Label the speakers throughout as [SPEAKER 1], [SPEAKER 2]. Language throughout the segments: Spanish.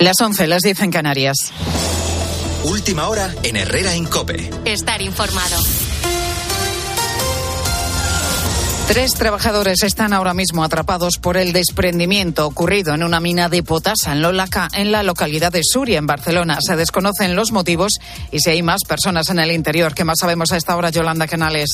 [SPEAKER 1] Las 11, las 10 en Canarias.
[SPEAKER 2] Última hora en Herrera en Cope.
[SPEAKER 3] Estar informado.
[SPEAKER 1] Tres trabajadores están ahora mismo atrapados por el desprendimiento ocurrido en una mina de potasa en, Lolaca, en la localidad de Suria, en Barcelona. Se desconocen los motivos y si hay más personas en el interior. ¿Qué más sabemos a esta hora, Yolanda Canales?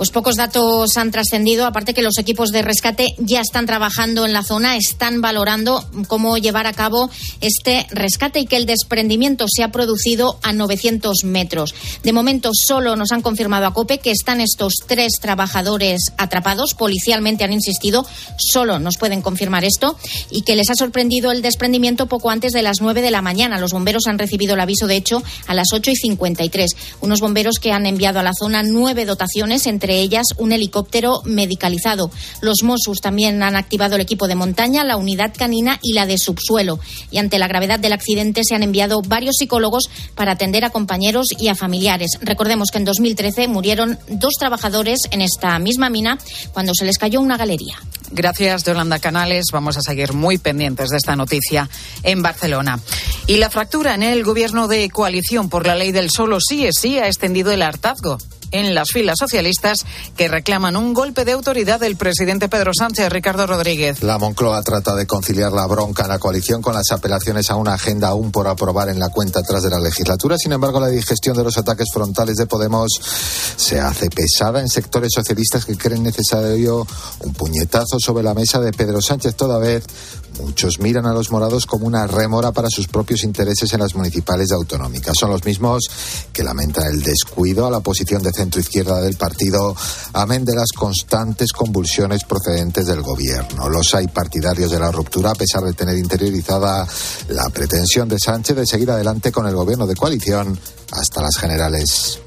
[SPEAKER 4] Pues pocos datos han trascendido, aparte que los equipos de rescate ya están trabajando en la zona, están valorando cómo llevar a cabo este rescate y que el desprendimiento se ha producido a 900 metros. De momento solo nos han confirmado a COPE que están estos tres trabajadores atrapados, policialmente han insistido, solo nos pueden confirmar esto y que les ha sorprendido el desprendimiento poco antes de las 9 de la mañana. Los bomberos han recibido el aviso, de hecho, a las 8 y 53. Unos bomberos que han enviado a la zona nueve dotaciones, entre ellas un helicóptero medicalizado. Los Mossos también han activado el equipo de montaña, la unidad canina y la de subsuelo. Y ante la gravedad del accidente se han enviado varios psicólogos para atender a compañeros y a familiares. Recordemos que en 2013 murieron dos trabajadores en esta misma mina cuando se les cayó una galería.
[SPEAKER 1] Gracias, Yolanda Canales. Vamos a seguir muy pendientes de esta noticia en Barcelona. Y la fractura en el gobierno de coalición por la ley del solo sí es sí ha extendido el hartazgo en las filas socialistas que reclaman un golpe de autoridad del presidente Pedro Sánchez, Ricardo Rodríguez.
[SPEAKER 5] La Moncloa trata de conciliar la bronca en la coalición con las apelaciones a una agenda aún por aprobar en la cuenta atrás de la legislatura. Sin embargo, la digestión de los ataques frontales de Podemos se hace pesada en sectores socialistas que creen necesario un puñetazo sobre la mesa de Pedro Sánchez toda vez Muchos miran a los morados como una rémora para sus propios intereses en las municipales y autonómicas. Son los mismos que lamentan el descuido a la posición de centro izquierda del partido, amén de las constantes convulsiones procedentes del gobierno. Los hay partidarios de la ruptura, a pesar de tener interiorizada la pretensión de Sánchez de seguir adelante con el gobierno de coalición hasta las generales.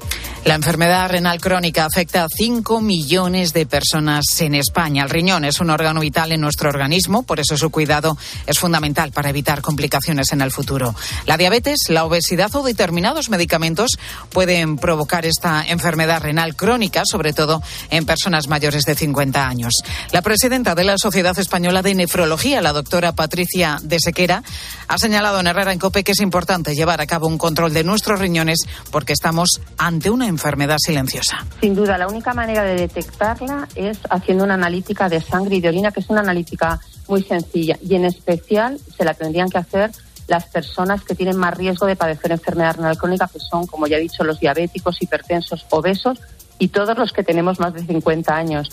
[SPEAKER 1] La enfermedad renal crónica afecta a 5 millones de personas en España. El riñón es un órgano vital en nuestro organismo, por eso su cuidado es fundamental para evitar complicaciones en el futuro. La diabetes, la obesidad o determinados medicamentos pueden provocar esta enfermedad renal crónica, sobre todo en personas mayores de 50 años. La presidenta de la Sociedad Española de Nefrología, la doctora Patricia de Sequera, ha señalado en Herrera en Cope que es importante llevar a cabo un control de nuestros riñones porque estamos ante una enfermedad silenciosa.
[SPEAKER 6] Sin duda, la única manera de detectarla es haciendo una analítica de sangre y de orina, que es una analítica muy sencilla y en especial se la tendrían que hacer las personas que tienen más riesgo de padecer enfermedad renal crónica, que son, como ya he dicho, los diabéticos, hipertensos, obesos y todos los que tenemos más de 50 años.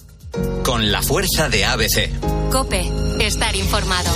[SPEAKER 2] Con la fuerza de ABC.
[SPEAKER 3] Cope, estar informado.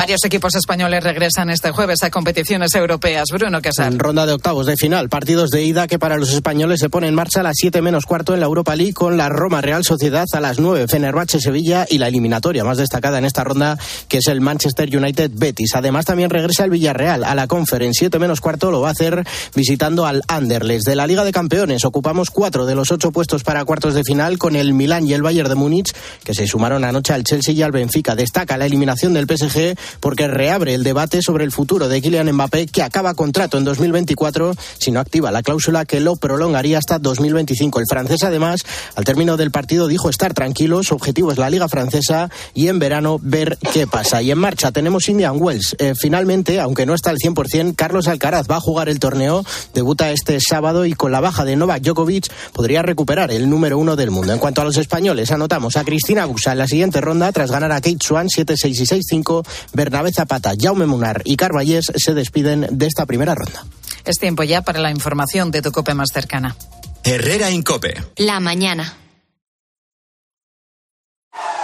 [SPEAKER 1] Varios equipos españoles regresan este jueves a competiciones europeas. Bruno Casal.
[SPEAKER 7] En ronda de octavos de final, partidos de ida que para los españoles se pone en marcha a las 7 menos cuarto en la Europa League con la Roma Real Sociedad a las 9, Fenerbahce Sevilla y la eliminatoria más destacada en esta ronda que es el Manchester United Betis. Además también regresa el Villarreal a la Conference 7 menos cuarto lo va a hacer visitando al Anderlecht. De la Liga de Campeones ocupamos cuatro de los ocho puestos para cuartos de final con el Milán y el Bayern de Múnich que se sumaron anoche al Chelsea y al Benfica. Destaca la eliminación del PSG porque reabre el debate sobre el futuro de Kylian Mbappé, que acaba contrato en 2024 si no activa la cláusula que lo prolongaría hasta 2025. El francés, además, al término del partido dijo estar tranquilo, su objetivo es la Liga Francesa y en verano ver qué pasa. Y en marcha tenemos Indian Wells. Eh, finalmente, aunque no está al 100%, Carlos Alcaraz va a jugar el torneo, debuta este sábado y con la baja de Novak Djokovic podría recuperar el número uno del mundo. En cuanto a los españoles, anotamos a Cristina Buxa en la siguiente ronda tras ganar a Kate Swan 7-6 y 6-5. Bernabé Zapata, Jaume Munar y Carballés se despiden de esta primera ronda.
[SPEAKER 1] Es tiempo ya para la información de tu cope más cercana.
[SPEAKER 2] Herrera Incope.
[SPEAKER 3] La mañana.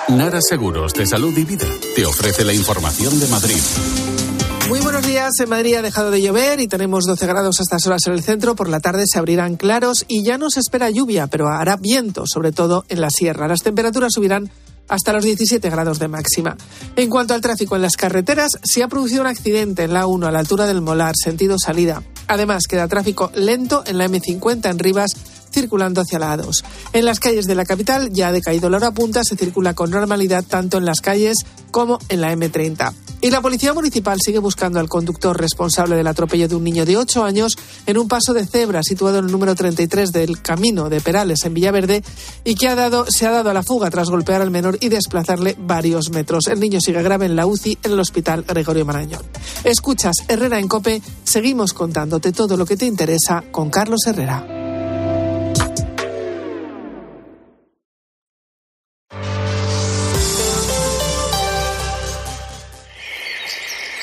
[SPEAKER 8] Nara Seguros de Salud y Vida te ofrece la información de Madrid.
[SPEAKER 9] Muy buenos días. En Madrid ha dejado de llover y tenemos 12 grados a estas horas en el centro. Por la tarde se abrirán claros y ya no se espera lluvia, pero hará viento, sobre todo en la sierra. Las temperaturas subirán hasta los 17 grados de máxima. En cuanto al tráfico en las carreteras, se ha producido un accidente en la 1 a la altura del Molar, sentido salida. Además, queda tráfico lento en la M50 en Rivas circulando hacia la A2. En las calles de la capital ya ha decaído la hora punta, se circula con normalidad tanto en las calles como en la M30. Y la Policía Municipal sigue buscando al conductor responsable del atropello de un niño de 8 años en un paso de cebra situado en el número 33 del camino de Perales en Villaverde y que ha dado, se ha dado a la fuga tras golpear al menor y desplazarle varios metros. El niño sigue grave en la UCI en el Hospital Gregorio Marañón. Escuchas Herrera en Cope, seguimos contándote todo lo que te interesa con Carlos Herrera.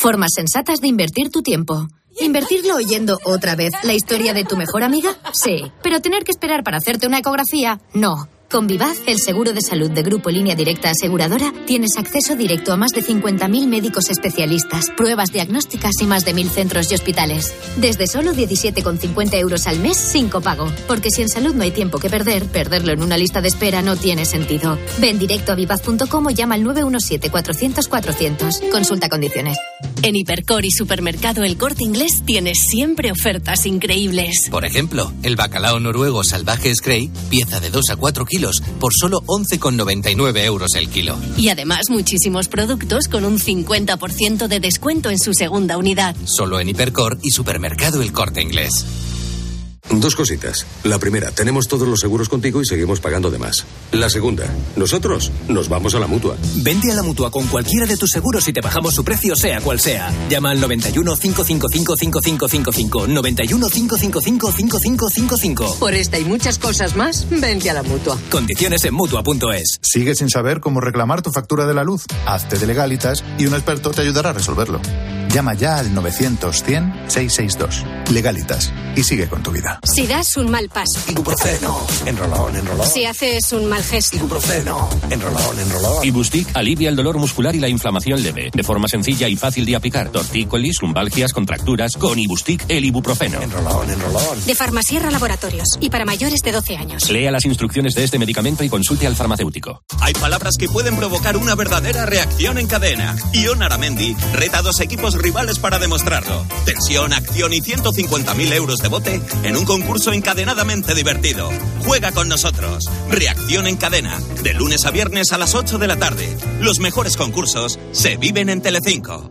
[SPEAKER 10] Formas sensatas de invertir tu tiempo. ¿Invertirlo oyendo otra vez la historia de tu mejor amiga? Sí. Pero tener que esperar para hacerte una ecografía? No. Con Vivaz, el seguro de salud de Grupo Línea Directa Aseguradora, tienes acceso directo a más de 50.000 médicos especialistas, pruebas diagnósticas y más de 1.000 centros y hospitales. Desde solo 17,50 euros al mes sin copago. Porque si en salud no hay tiempo que perder, perderlo en una lista de espera no tiene sentido. Ven directo a vivaz.com o llama al 917-400-400. Consulta condiciones.
[SPEAKER 11] En Hipercor y Supermercado El Corte Inglés tienes siempre ofertas increíbles.
[SPEAKER 12] Por ejemplo, el bacalao noruego salvaje Scray, pieza de 2 a 4 kilos por solo 11,99 euros el kilo.
[SPEAKER 11] Y además muchísimos productos con un 50% de descuento en su segunda unidad.
[SPEAKER 12] Solo en Hipercor y Supermercado El Corte Inglés.
[SPEAKER 13] Dos cositas. La primera, tenemos todos los seguros contigo y seguimos pagando de más. La segunda, nosotros nos vamos a la mutua.
[SPEAKER 14] Vente a la mutua con cualquiera de tus seguros y te bajamos su precio, sea cual sea. Llama al 91 555 5555. 91 555 5555.
[SPEAKER 15] Por esta y muchas cosas más, vente a la mutua.
[SPEAKER 14] Condiciones en mutua.es.
[SPEAKER 16] ¿Sigues sin saber cómo reclamar tu factura de la luz? Hazte de legalitas y un experto te ayudará a resolverlo. Llama ya al 900-100-662. Legalitas. Y sigue con tu vida.
[SPEAKER 17] Si das un mal paso.
[SPEAKER 18] Ibuprofeno. Enrolón, enrolón.
[SPEAKER 17] Si haces un mal gesto.
[SPEAKER 18] Ibuprofeno. Enrolón, enrolón.
[SPEAKER 19] Ibustic alivia el dolor muscular y la inflamación leve. De forma sencilla y fácil de aplicar. Tortícolis, lumbalgias, contracturas. Con Ibustic, el ibuprofeno.
[SPEAKER 18] Enrolón, enrolón.
[SPEAKER 17] De Farmasierra Laboratorios. Y para mayores de 12 años.
[SPEAKER 19] Lea las instrucciones de este medicamento y consulte al farmacéutico.
[SPEAKER 20] Hay palabras que pueden provocar una verdadera reacción en cadena. Ion Aramendi reta a dos equipos rivales para demostrarlo. Tensión, acción y 150.000 euros de bote en un concurso encadenadamente divertido. Juega con nosotros. Reacción en cadena. De lunes a viernes a las 8 de la tarde. Los mejores concursos se viven en Telecinco.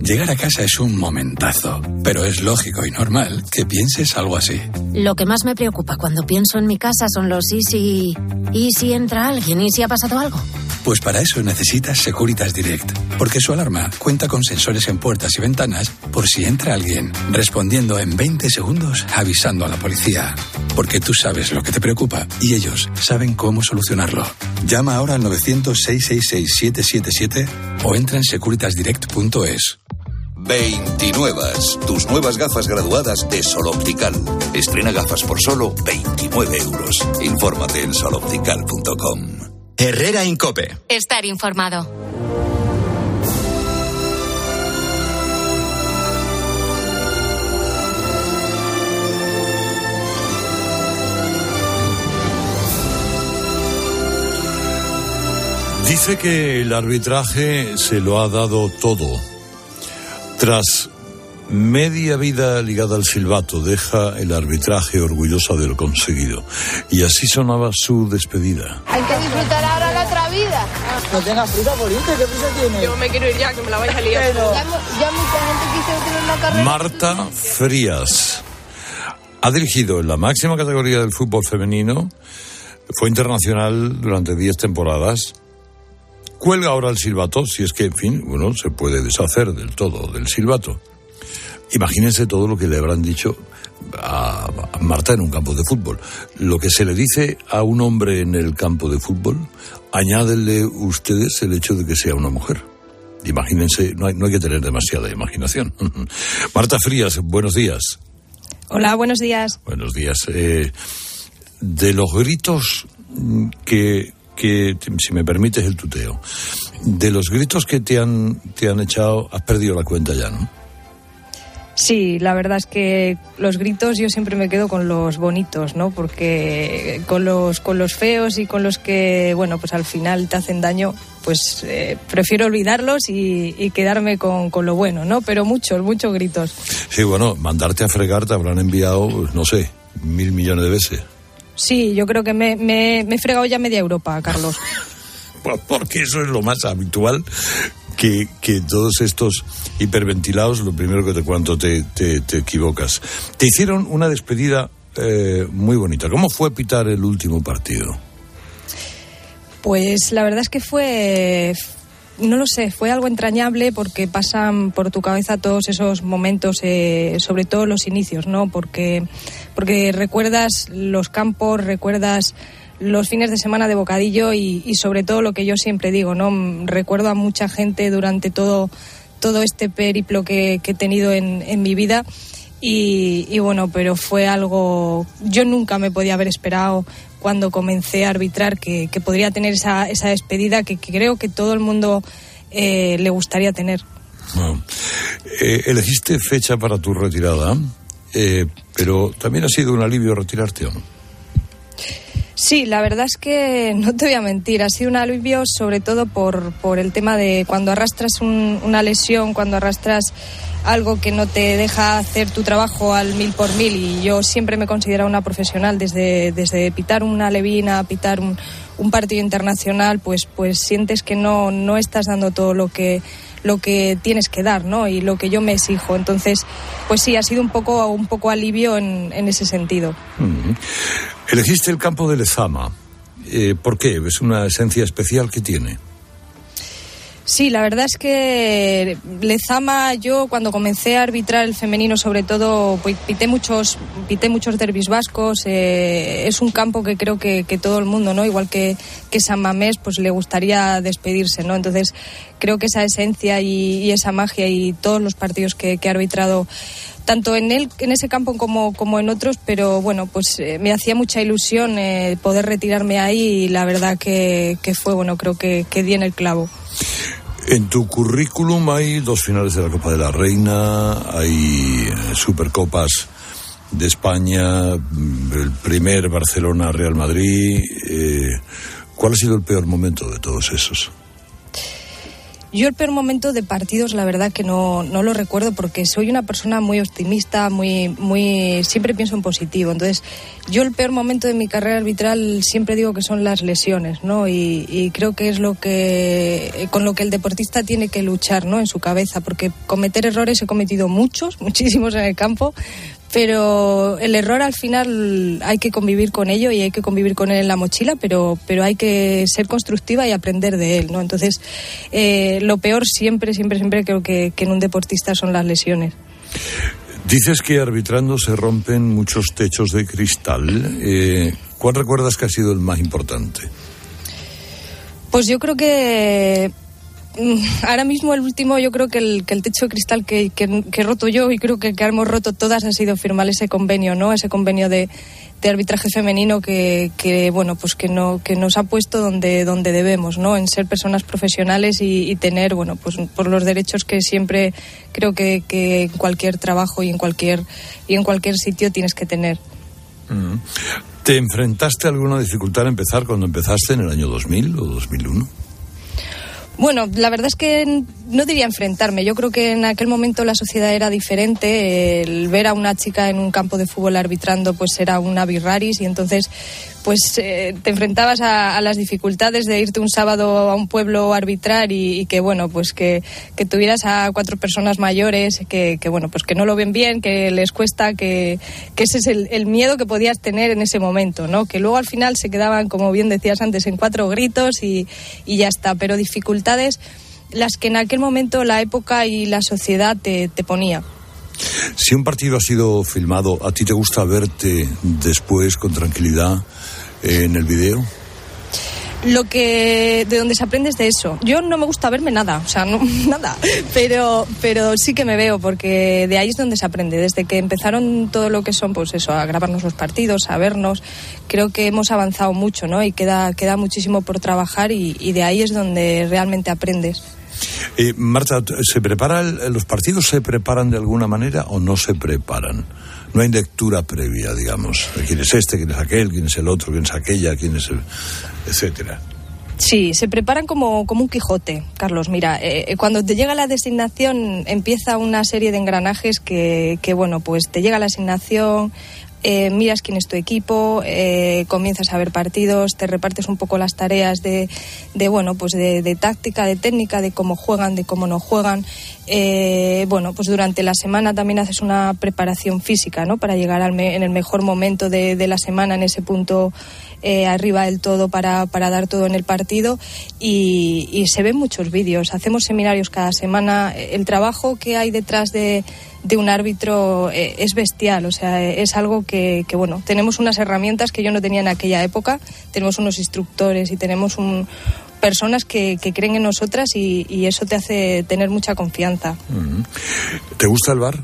[SPEAKER 21] Llegar a casa es un momentazo, pero es lógico y normal que pienses algo así.
[SPEAKER 22] Lo que más me preocupa cuando pienso en mi casa son los y si... ¿Y si entra alguien? ¿Y si ha pasado algo?
[SPEAKER 21] Pues para eso necesitas Securitas Direct, porque su alarma cuenta con sensores en puertas y ventanas por si entra alguien, respondiendo en 20 segundos avisando a la policía. Porque tú sabes lo que te preocupa y ellos saben cómo solucionarlo. Llama ahora al 900-666-777 o entra en securitasdirect.es.
[SPEAKER 23] 29. Tus nuevas gafas graduadas de Sol Optical. Estrena gafas por solo 29 euros. Infórmate en soloptical.com.
[SPEAKER 2] Herrera Incope.
[SPEAKER 3] Estar informado.
[SPEAKER 24] Dice que el arbitraje se lo ha dado todo. Tras media vida ligada al silbato, deja el arbitraje orgullosa de lo conseguido. Y así sonaba su despedida.
[SPEAKER 25] Hay que disfrutar ahora la otra vida.
[SPEAKER 26] No tengas prisa por irte, ¿qué prisa tienes?
[SPEAKER 25] Yo me quiero ir ya, que me la vais a liar.
[SPEAKER 26] Pero-
[SPEAKER 25] Ya, ya mucha gente quiso tener una carrera.
[SPEAKER 24] Marta Frías ha dirigido en la máxima categoría del fútbol femenino, fue internacional durante 10 temporadas. Cuelga ahora el silbato, si es que, en fin, uno se puede deshacer del todo del silbato. Imagínense todo lo que le habrán dicho a Marta en un campo de fútbol. Lo que se le dice a un hombre en el campo de fútbol, añádenle ustedes el hecho de que sea una mujer. Imagínense, no hay, no hay que tener demasiada imaginación. Marta Frías, buenos días.
[SPEAKER 27] Hola, buenos días.
[SPEAKER 24] Buenos días. Eh, de los gritos que, que, si me permites el tuteo, de los gritos que te han, te han echado, has perdido la cuenta ya, ¿no?
[SPEAKER 27] Sí, la verdad es que los gritos yo siempre me quedo con los bonitos, ¿no? Porque con los, con los feos y con los que, bueno, pues al final te hacen daño, pues eh, prefiero olvidarlos y, y quedarme con, con, lo bueno, ¿no? Pero muchos, muchos gritos.
[SPEAKER 24] Sí, bueno, mandarte a fregar te habrán enviado, pues, no sé, mil millones de veces.
[SPEAKER 27] Sí, yo creo que me, me, me he fregado ya media Europa, Carlos.
[SPEAKER 24] Pues porque eso es lo más habitual que, que, todos estos hiperventilados, lo primero que te cuento, te, te, equivocas. Te hicieron una despedida eh, muy bonita. ¿Cómo fue pitar el último partido?
[SPEAKER 27] Pues la verdad es que fue, no lo sé, fue algo entrañable porque pasan por tu cabeza todos esos momentos, eh, sobre todo los inicios, ¿no? Porque, porque recuerdas los campos, recuerdas los fines de semana de bocadillo y, y, sobre todo lo que yo siempre digo, ¿no? Recuerdo a mucha gente durante todo, todo este periplo que, que he tenido en, en mi vida. Y, y, bueno, pero fue algo. Yo nunca me podía haber esperado cuando comencé a arbitrar que, que podría tener esa, esa despedida que, creo que todo el mundo eh, le gustaría tener.
[SPEAKER 24] Eh, elegiste fecha para tu retirada, eh, pero también ha sido un alivio retirarte o no.
[SPEAKER 27] Sí, la verdad es que no te voy a mentir, ha sido un alivio sobre todo por, por el tema de cuando arrastras un, una lesión, cuando arrastras algo que no te deja hacer tu trabajo al mil por mil. Y yo siempre me he considerado una profesional desde, desde pitar una levina, pitar un, un partido internacional, pues, pues sientes que no, no estás dando todo lo que lo que tienes que dar, ¿no? Y lo que yo me exijo. Entonces, pues sí, ha sido un poco, un poco alivio en, en ese sentido.
[SPEAKER 24] Elegiste el campo de Lezama. Eh, ¿Por qué? ¿Es una esencia especial que tiene?
[SPEAKER 27] Sí, la verdad es que Lezama, yo cuando comencé a arbitrar el femenino, sobre todo, pues, pité muchos, pité muchos derbis vascos. Eh, es un campo que creo que, que, todo el mundo, ¿no? Igual que, que San Mamés, pues le gustaría despedirse, ¿no? Entonces, creo que esa esencia y, y esa magia y todos los partidos que, que he arbitrado tanto en él, en ese campo como, como en otros, pero bueno, pues eh, me hacía mucha ilusión eh, poder retirarme ahí y la verdad que, que fue, bueno, creo que, que di en el clavo.
[SPEAKER 24] En tu currículum hay dos finales de la Copa de la Reina, hay Supercopas de España, el primer Barcelona-Real Madrid. Eh, ¿Cuál ha sido el peor momento de todos esos?
[SPEAKER 27] Yo el peor momento de partidos, la verdad que no, no lo recuerdo porque soy una persona muy optimista, muy, muy, siempre pienso en positivo. Entonces, yo el peor momento de mi carrera arbitral siempre digo que son las lesiones, ¿no? Y, y creo que es lo que, con lo que el deportista tiene que luchar, ¿no? En su cabeza, porque cometer errores he cometido muchos, muchísimos en el campo, pero el error al final hay que convivir con ello y hay que convivir con él en la mochila, pero, pero hay que ser constructiva y aprender de él, ¿no? Entonces, eh, lo peor siempre, siempre, siempre creo que, que en un deportista son las lesiones.
[SPEAKER 24] Dices que arbitrando se rompen muchos techos de cristal. Eh, ¿Cuál recuerdas que ha sido el más importante?
[SPEAKER 27] Pues yo creo que ahora mismo el último, yo creo que el, que el techo de cristal que, que, he roto yo y creo que, que hemos roto todas ha sido firmar ese convenio, ¿no? Ese convenio de, arbitraje femenino que, que, bueno, pues que, no, que nos ha puesto donde, donde debemos, ¿no? En ser personas profesionales y, y tener, bueno, pues por los derechos que siempre creo que, que en cualquier trabajo y en cualquier, y en cualquier sitio tienes que tener.
[SPEAKER 24] Mm. ¿Te enfrentaste a alguna dificultad al empezar cuando empezaste en el año 2000 o 2001?
[SPEAKER 27] Bueno, la verdad es que no diría enfrentarme. Yo creo que en aquel momento la sociedad era diferente. El ver a una chica en un campo de fútbol arbitrando, pues era una birraris y entonces, pues eh, te enfrentabas a, las dificultades de irte un sábado a un pueblo arbitrar y, que bueno, pues que, que, tuvieras a cuatro personas mayores que, bueno, pues que no lo ven bien, que les cuesta, que, que ese es el, el, miedo que podías tener en ese momento, ¿no? Que luego al final se quedaban, como bien decías antes, en cuatro gritos y, y ya está. Pero dificultades las que en aquel momento la época y la sociedad te, te ponía.
[SPEAKER 24] Si un partido ha sido filmado, ¿a ti te gusta verte después con tranquilidad en el video?
[SPEAKER 27] Lo que de donde se aprende es de eso. Yo no me gusta verme nada, o sea, no, nada, pero pero sí que me veo porque de ahí es donde se aprende. Desde que empezaron todo lo que son, pues eso, a grabarnos los partidos, a vernos, creo que hemos avanzado mucho, ¿no? Y queda queda muchísimo por trabajar y, y de ahí es donde realmente aprendes.
[SPEAKER 24] Eh, Marta, ¿se prepara el- los partidos se preparan de alguna manera o no se preparan? No hay lectura previa, digamos. ¿Quién es este? ¿Quién es aquel? ¿Quién es el otro? ¿Quién es aquella? ¿Quién es el...? etcétera.
[SPEAKER 27] Sí, se preparan como, como un Quijote, Carlos. Mira, eh, eh, cuando te llega la designación empieza una serie de engranajes que, que bueno, pues te llega la asignación, eh, miras quién es tu equipo, eh, comienzas a ver partidos, te repartes un poco las tareas de, de bueno, pues de, táctica, de técnica, de cómo juegan, de cómo no juegan. Eh, bueno, pues durante la semana también haces una preparación física, ¿no? Para llegar al me- en el mejor momento de, la semana, en ese punto arriba del todo para, para dar todo en el partido y, y se ven muchos vídeos. Hacemos seminarios cada semana. El trabajo que hay detrás de, de un árbitro eh, es bestial, o sea, eh, es algo que, que, bueno, tenemos unas herramientas que yo no tenía en aquella época, tenemos unos instructores y tenemos un, personas que, que creen en nosotras y, y eso te hace tener mucha confianza.
[SPEAKER 24] ¿Te gusta el bar?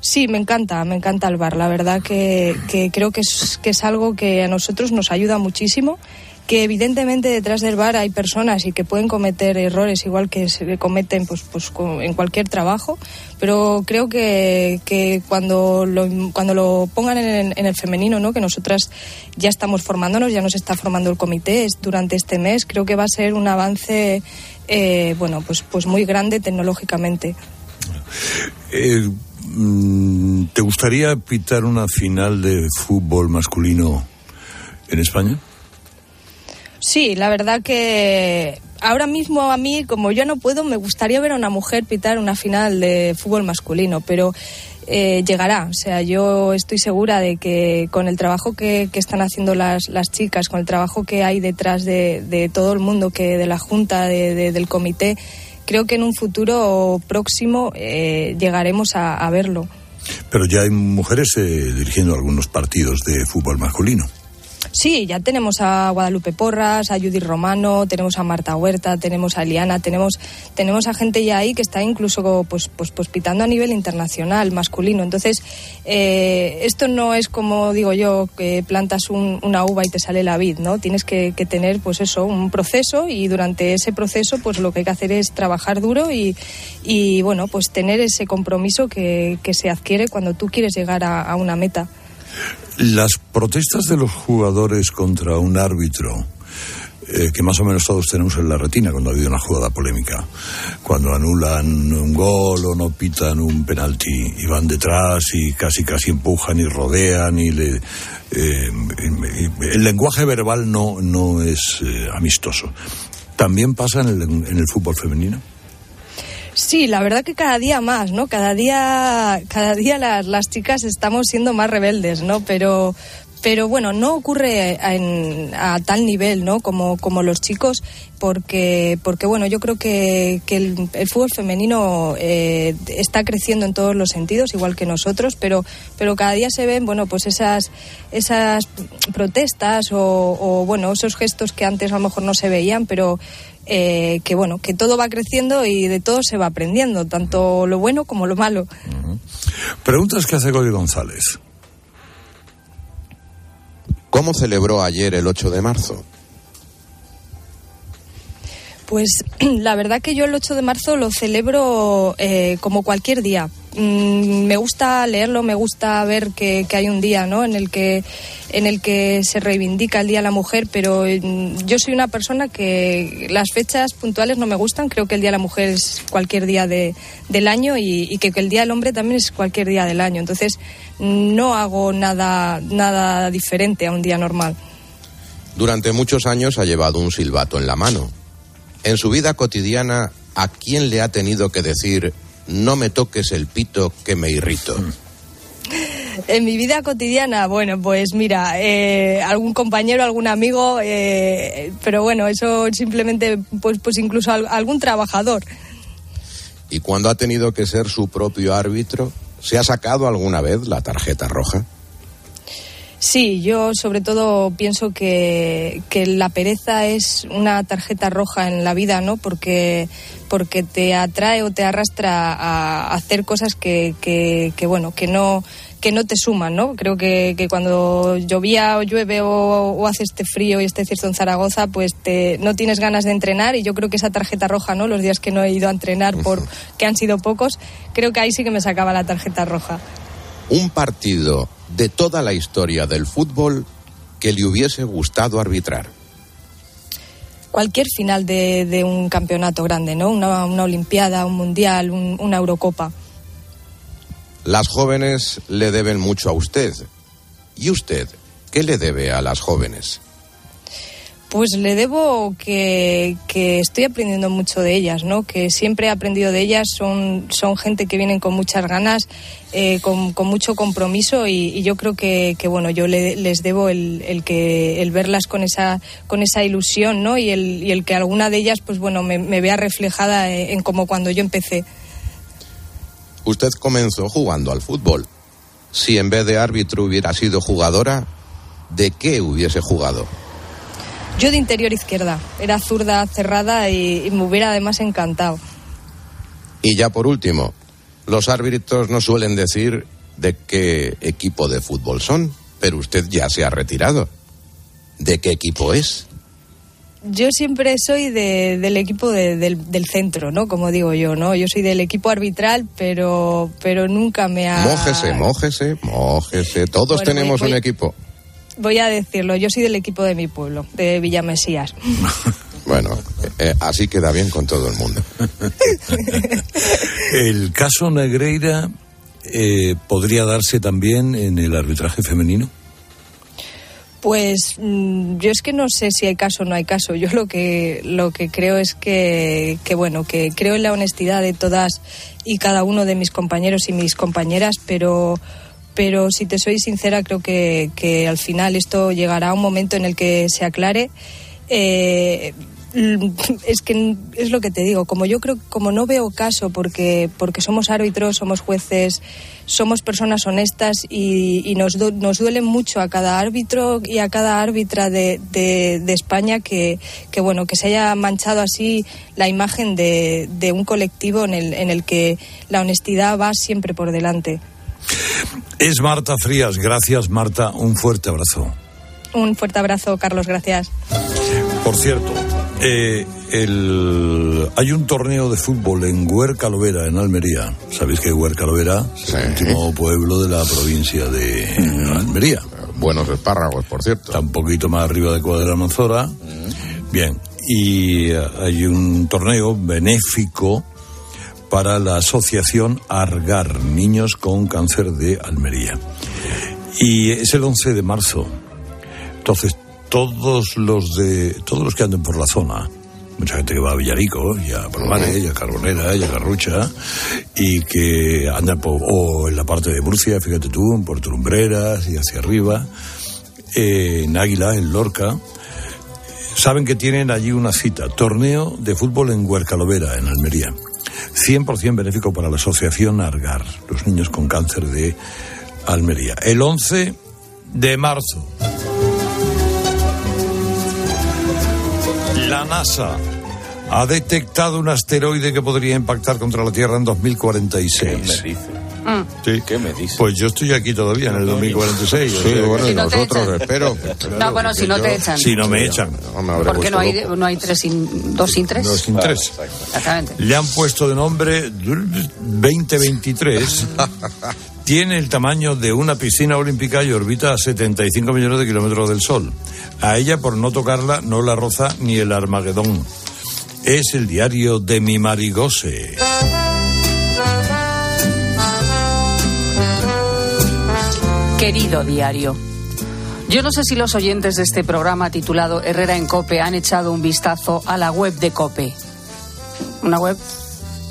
[SPEAKER 27] Sí, me encanta, me encanta el bar. La verdad que, que creo que es, que es algo que a nosotros nos ayuda muchísimo. Que evidentemente detrás del bar hay personas y que pueden cometer errores igual que se cometen pues, pues, en cualquier trabajo, pero creo que, que cuando, lo, cuando lo pongan en en el femenino, ¿no? que nosotras ya estamos formándonos, ya nos está formando el comité es- durante este mes, creo que va a ser un avance eh, bueno, pues, pues muy grande tecnológicamente.
[SPEAKER 24] Eh, mm, ¿Te gustaría pitar una final de fútbol masculino en España?
[SPEAKER 27] Sí, la verdad que ahora mismo a mí, como yo no puedo, me gustaría ver a una mujer pitar una final de fútbol masculino, pero eh, llegará. O sea, yo estoy segura de que con el trabajo que, que están haciendo las, las chicas, con el trabajo que hay detrás de, de todo el mundo, que de la Junta, de- de- del comité, creo que en un futuro próximo eh, llegaremos a, a verlo.
[SPEAKER 24] Pero ya hay mujeres eh, dirigiendo algunos partidos de fútbol masculino.
[SPEAKER 27] Sí, ya tenemos a Guadalupe Porras, a Judith Romano, tenemos a Marta Huerta, tenemos a Eliana, tenemos, tenemos a gente ya ahí que está incluso pues, pues, pues pitando a nivel internacional, masculino. Entonces, eh, esto no es como digo yo, que plantas un- una uva y te sale la vid, ¿no? Tienes que, que tener, pues eso, un proceso y durante ese proceso, pues lo que hay que hacer es trabajar duro y, y bueno, pues tener ese compromiso que, que se adquiere cuando tú quieres llegar a una meta.
[SPEAKER 24] Las protestas de los jugadores contra un árbitro, eh, que más o menos todos tenemos en la retina cuando ha habido una jugada polémica, cuando anulan un gol o no pitan un penalti y van detrás y casi casi empujan y rodean y le, eh, el lenguaje verbal no, no es eh, amistoso. ¿También pasa en el, en el fútbol femenino?
[SPEAKER 27] Sí, la verdad que cada día más, ¿no? Cada día, cada día las, las chicas estamos siendo más rebeldes, ¿no? Pero, pero bueno, no ocurre en- a tal nivel, ¿no? Como, como los chicos, porque, porque bueno, yo creo que, que el, el fútbol femenino eh, está creciendo en todos los sentidos, igual que nosotros, pero, pero cada día se ven, bueno, pues esas, esas protestas o, o, bueno, esos gestos que antes a lo mejor no se veían, pero eh, que bueno, que todo va creciendo y de todo se va aprendiendo, tanto lo bueno como lo malo.
[SPEAKER 24] Preguntas que hace Goli González.
[SPEAKER 28] ¿Cómo celebró ayer el 8 de marzo?
[SPEAKER 27] Pues la verdad que yo el 8 de marzo lo celebro eh, como cualquier día. Mm, me gusta leerlo, me gusta ver que, hay un día ¿no? en, el que, en el que se reivindica el Día de la Mujer, pero mm, yo soy una persona que las fechas puntuales no me gustan. Creo que el Día de la Mujer es cualquier día de, del año y, y que el Día del Hombre también es cualquier día del año. Entonces no hago nada, nada diferente a un día normal.
[SPEAKER 28] Durante muchos años ha llevado un silbato en la mano. En su vida cotidiana, ¿a quién le ha tenido que decir no me toques el pito que me irrito?
[SPEAKER 27] En mi vida cotidiana, bueno, pues mira, eh, algún compañero, algún amigo, eh, pero bueno, eso simplemente, pues, pues incluso al- algún trabajador.
[SPEAKER 28] Y cuando ha tenido que ser su propio árbitro, ¿se ha sacado alguna vez la tarjeta roja?
[SPEAKER 27] Sí, yo sobre todo pienso que, que la pereza es una tarjeta roja en la vida, ¿no? Porque, porque te atrae o te arrastra a hacer cosas que, que, que bueno, que no que no te suman, ¿no? Creo que, que cuando llovía o llueve o, o, hace este frío y este cierto en Zaragoza, pues te, no tienes ganas de entrenar y yo creo que esa tarjeta roja, ¿no? Los días que no he ido a entrenar por que han sido pocos, creo que ahí sí que me sacaba la tarjeta roja.
[SPEAKER 28] Un partido de toda la historia del fútbol que le hubiese gustado arbitrar.
[SPEAKER 27] Cualquier final de, de un campeonato grande, ¿no? Una, una Olimpiada, un Mundial, un, una Eurocopa.
[SPEAKER 28] Las jóvenes le deben mucho a usted. ¿Y usted qué le debe a las jóvenes?
[SPEAKER 27] Pues le debo que, que, estoy aprendiendo mucho de ellas, ¿no? Que siempre he aprendido de ellas, son, son gente que vienen con muchas ganas, eh, con, con, mucho compromiso y, yo creo que, que, bueno, yo le, les debo el, el, que, el verlas con esa, con esa ilusión, ¿no? Y el, y el que alguna de ellas, pues bueno, me, me vea reflejada en, en como cuando yo empecé.
[SPEAKER 28] Usted comenzó jugando al fútbol. Si en vez de árbitro hubiera sido jugadora, ¿de qué hubiese jugado?
[SPEAKER 27] Yo de interior izquierda, era zurda cerrada y, y, me hubiera además encantado.
[SPEAKER 28] Y ya por último, los árbitros no suelen decir de qué equipo de fútbol son, pero usted ya se ha retirado. ¿De qué equipo es?
[SPEAKER 27] Yo siempre soy de, del equipo de, del, del, centro, ¿no? Como digo yo, ¿no? Yo soy del equipo arbitral, pero, pero nunca me ha...
[SPEAKER 28] Mójese, mójese, mójese. Todos bueno, tenemos voy, un equipo
[SPEAKER 27] voy a decirlo, yo soy del equipo de mi pueblo, de Villamesías.
[SPEAKER 28] Bueno, eh, así queda bien con todo el mundo.
[SPEAKER 24] el caso Negreira eh, podría darse también en el arbitraje femenino.
[SPEAKER 27] Pues mmm, yo es que no sé si hay caso o no hay caso. Yo lo que lo que creo es que, que bueno que creo en la honestidad de todas y cada uno de mis compañeros y mis compañeras, pero pero si te soy sincera, creo que, que, al final esto llegará a un momento en el que se aclare. Eh, es que es lo que te digo, como yo creo, como no veo caso, porque, porque somos árbitros, somos jueces, somos personas honestas y, y nos, du nos duele mucho a cada árbitro y a cada árbitra de, de, de España que, que, bueno, que se haya manchado así la imagen de, de un colectivo en el, en el que la honestidad va siempre por delante.
[SPEAKER 24] Es Marta Frías. Gracias, Marta. Un fuerte abrazo.
[SPEAKER 27] Un fuerte abrazo, Carlos. Gracias.
[SPEAKER 24] Por cierto, eh, el... hay un torneo de fútbol en Huerca Lovera, en Almería. ¿Sabéis que Huerca Lovera es sí. el último pueblo de la provincia de. Almería?
[SPEAKER 28] Buenos espárragos, por cierto.
[SPEAKER 24] Está un poquito más arriba de Cuadra Manzora. Mm. Bien. Y uh, hay un torneo benéfico para la asociación Argar, Niños con Cáncer de Almería. Y es el 11 de marzo. Entonces, todos los de todos los que anden por la zona, mucha gente que va a Villarico, y a Palomares, y a Carbonera, y a Garrucha, y que andan por, o en la parte de Murcia, fíjate tú, en Puerto Lumbreras y hacia arriba, en Águila, en Lorca, saben que tienen allí una cita, torneo de fútbol en Huercalovera, en Almería. 100% benéfico para la asociación Argar, los niños con cáncer de Almería. El 11 de marzo. La NASA ha detectado un asteroide que podría impactar contra la Tierra en 2046.
[SPEAKER 28] ¿Qué me dice?
[SPEAKER 24] Mm. Sí.
[SPEAKER 28] ¿Qué me dice?
[SPEAKER 24] Pues yo estoy aquí todavía en el 2046.
[SPEAKER 28] Sí, bueno, y nosotros espero.
[SPEAKER 29] No, bueno, si no te echan.
[SPEAKER 24] Si no me echan.
[SPEAKER 29] No ¿Por qué no hay, no hay tres sin, dos sin tres?
[SPEAKER 24] Dos sin tres.
[SPEAKER 29] Exactamente.
[SPEAKER 24] Le han puesto de nombre 2023. Tiene el tamaño de una piscina olímpica y orbita a 75 millones de kilómetros del Sol. A ella, por no tocarla, no la roza ni el Armagedón. Es el diario de mi Marigose.
[SPEAKER 29] Querido diario, yo no sé si los oyentes de este programa titulado Herrera en Cope han echado un vistazo a la web de Cope. Una web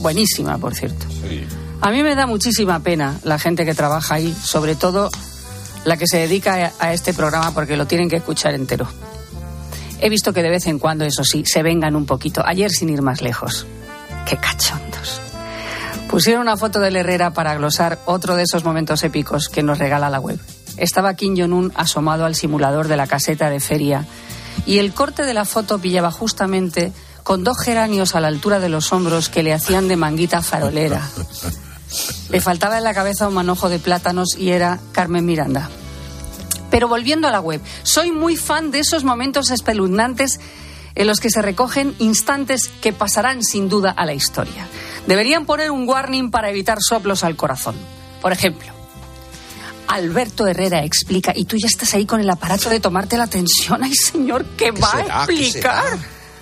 [SPEAKER 29] buenísima, por cierto.
[SPEAKER 28] Sí.
[SPEAKER 29] A mí me da muchísima pena la gente que trabaja ahí, sobre todo la que se dedica a este programa porque lo tienen que escuchar entero. He visto que de vez en cuando, eso sí, se vengan un poquito. Ayer sin ir más lejos. Qué cachondos. Pusieron una foto del Herrera para glosar otro de esos momentos épicos que nos regala la web. estaba Kim Jong-un asomado al simulador de la caseta de feria y el corte de la foto pillaba justamente con dos geranios a la altura de los hombros que le hacían de manguita farolera. Le faltaba en la cabeza un manojo de plátanos y era Carmen Miranda. Pero volviendo a la web, soy muy fan de esos momentos espeluznantes en los que se recogen instantes que pasarán sin duda a la historia. Deberían poner un warning para evitar soplos al corazón. Por ejemplo, Alberto Herrera explica, y tú ya estás ahí con el aparato de tomarte la tensión. Ay, señor, ¿qué, va
[SPEAKER 28] será?
[SPEAKER 29] a
[SPEAKER 28] ¿Qué
[SPEAKER 29] explicar?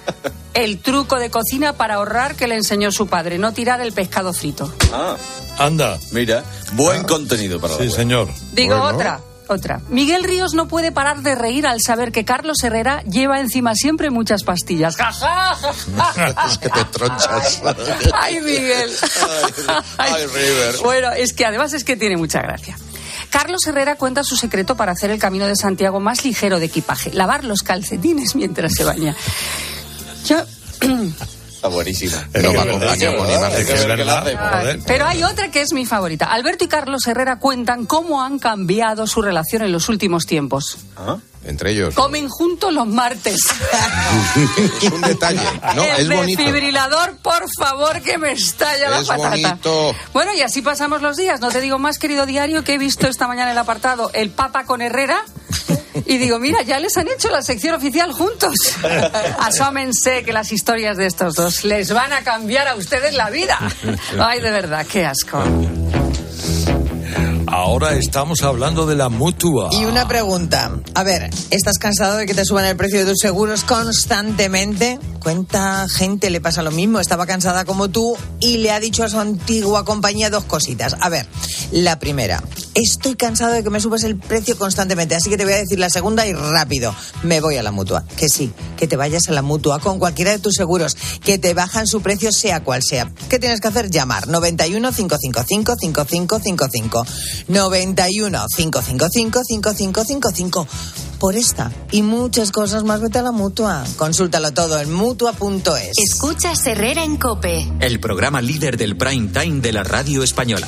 [SPEAKER 29] El truco de cocina para ahorrar que le enseñó su padre, no tirar el pescado frito.
[SPEAKER 30] Ah,
[SPEAKER 24] Anda.
[SPEAKER 30] mira, buen contenido para
[SPEAKER 24] Sí, señor.
[SPEAKER 29] Digo otra, otra. Miguel Ríos no puede parar de reír al saber que Carlos Herrera lleva encima siempre muchas pastillas. ¡Ja, ja,
[SPEAKER 28] es que te tronchas.
[SPEAKER 29] ¡Ay, Miguel!
[SPEAKER 28] Ay, River.
[SPEAKER 29] Bueno, es que además es que tiene mucha gracia. Carlos Herrera cuenta su secreto para hacer el camino de Santiago más ligero de equipaje, lavar los calcetines mientras se baña. Yo,
[SPEAKER 30] Está buenísima.
[SPEAKER 29] Pero hay otra que es mi favorita. Alberto y Carlos Herrera cuentan cómo han cambiado su relación en los últimos tiempos.
[SPEAKER 28] Entre ellos.
[SPEAKER 29] Comen juntos los martes.
[SPEAKER 28] Es un detalle. No,
[SPEAKER 29] el
[SPEAKER 28] es bonito.
[SPEAKER 29] desfibrilador, por favor, que me estalla la patata.
[SPEAKER 28] bonito.
[SPEAKER 29] Bueno, y así pasamos los días. No te digo más, querido diario, que he visto esta mañana el apartado El Papa con Herrera. Y digo, mira, ya les han hecho la sección oficial juntos. Asómense que las historias de estos dos les van a cambiar a ustedes la vida. Ay, de verdad, qué asco.
[SPEAKER 24] Ahora estamos hablando de la mutua.
[SPEAKER 31] Y una pregunta. A ver, ¿estás cansado de que te suban el precio de tus seguros constantemente? ¿Cuánta gente le pasa lo mismo? Estaba cansada como tú y le ha dicho a su antigua compañía dos cositas. A ver, la primera. Estoy cansado de que me subas el precio constantemente, así que te voy a decir la segunda y rápido. Me voy a la mutua. Que sí, que te vayas a la mutua con cualquiera de tus seguros, que te bajan su precio sea cual sea. ¿Qué tienes que hacer? Llamar 91 555 5555. 91 555 5555. Por esta y muchas cosas más, vete a la mutua. Consúltalo todo en mutua.es.
[SPEAKER 3] Escuchas Herrera en Cope.
[SPEAKER 32] El programa líder del prime time de la radio española.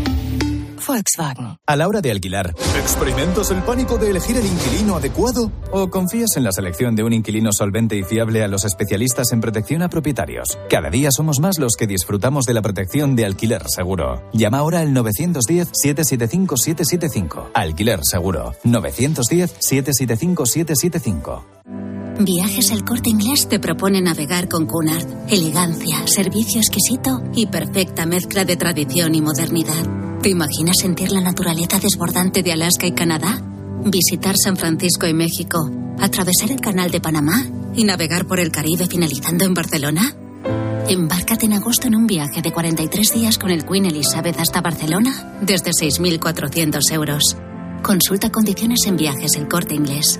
[SPEAKER 31] Volkswagen.
[SPEAKER 33] A la hora de alquilar, ¿experimentas el pánico de elegir el inquilino adecuado? ¿O confías en la selección de un inquilino solvente y fiable a los especialistas en protección a propietarios? Cada día somos más los que disfrutamos de la protección de alquiler seguro. Llama ahora al 910-775-775. Alquiler seguro. 910-775-775.
[SPEAKER 22] Viajes El Corte Inglés te propone navegar con Cunard. Elegancia, servicio exquisito y perfecta mezcla de tradición y modernidad. ¿Te imaginas sentir la naturaleza desbordante de Alaska y Canadá? ¿Visitar San Francisco y México? ¿Atravesar el Canal de Panamá? ¿Y navegar por el Caribe finalizando en Barcelona? Embárcate en agosto en un viaje de 43 días con el Queen Elizabeth hasta Barcelona desde 6.400 euros. Consulta condiciones en viajes El Corte Inglés.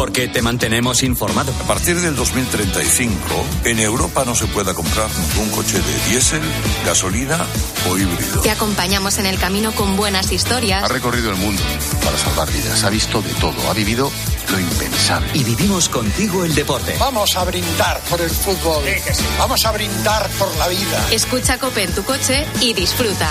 [SPEAKER 12] Porque te mantenemos informado.
[SPEAKER 34] A partir del 2035, en Europa no se pueda comprar ningún coche de diésel, gasolina o híbrido.
[SPEAKER 35] Te acompañamos en el camino con buenas historias.
[SPEAKER 36] Ha recorrido el mundo para salvar vidas, ha visto de todo, ha vivido lo impensable.
[SPEAKER 12] Y vivimos contigo el deporte.
[SPEAKER 37] Vamos a brindar por el fútbol. Vamos a brindar por la vida.
[SPEAKER 35] Escucha Cope en tu coche y disfruta.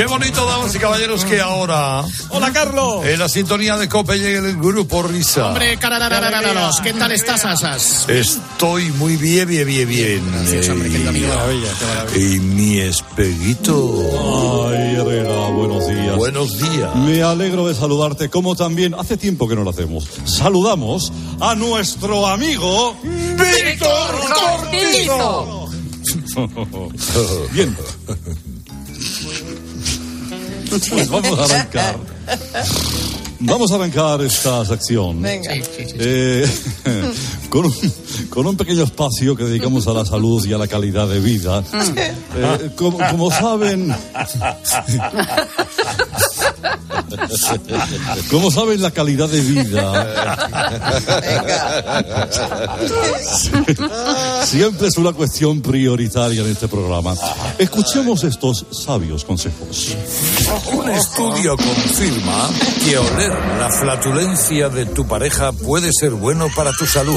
[SPEAKER 24] Qué bonito, damas y caballeros, que ahora.
[SPEAKER 38] Hola, Carlos.
[SPEAKER 24] En la sintonía de Cope llega el grupo Risa.
[SPEAKER 38] Hombre, cararararararos, ¿qué tal estás, Asas?
[SPEAKER 24] Estoy muy bien, bien, bien, bien.
[SPEAKER 38] Gracias, hombre, qué amigo.
[SPEAKER 24] Y mi espeguito.
[SPEAKER 39] Ay, Herrera, buenos días.
[SPEAKER 24] Buenos días.
[SPEAKER 39] Me alegro de saludarte, como también hace tiempo que no lo hacemos. Saludamos a nuestro amigo
[SPEAKER 38] Víctor Cortizo.
[SPEAKER 39] Bien. Pues vamos a arrancar. Vamos a arrancar esta sección.
[SPEAKER 31] Venga.
[SPEAKER 39] Eh, con, un, con un pequeño espacio que dedicamos a la salud y a la calidad de vida. Eh, como, como saben. Como saben, la calidad de vida siempre es una cuestión prioritaria en este programa. Escuchemos estos sabios consejos.
[SPEAKER 24] Un estudio confirma que oler la flatulencia de tu pareja puede ser bueno para tu salud.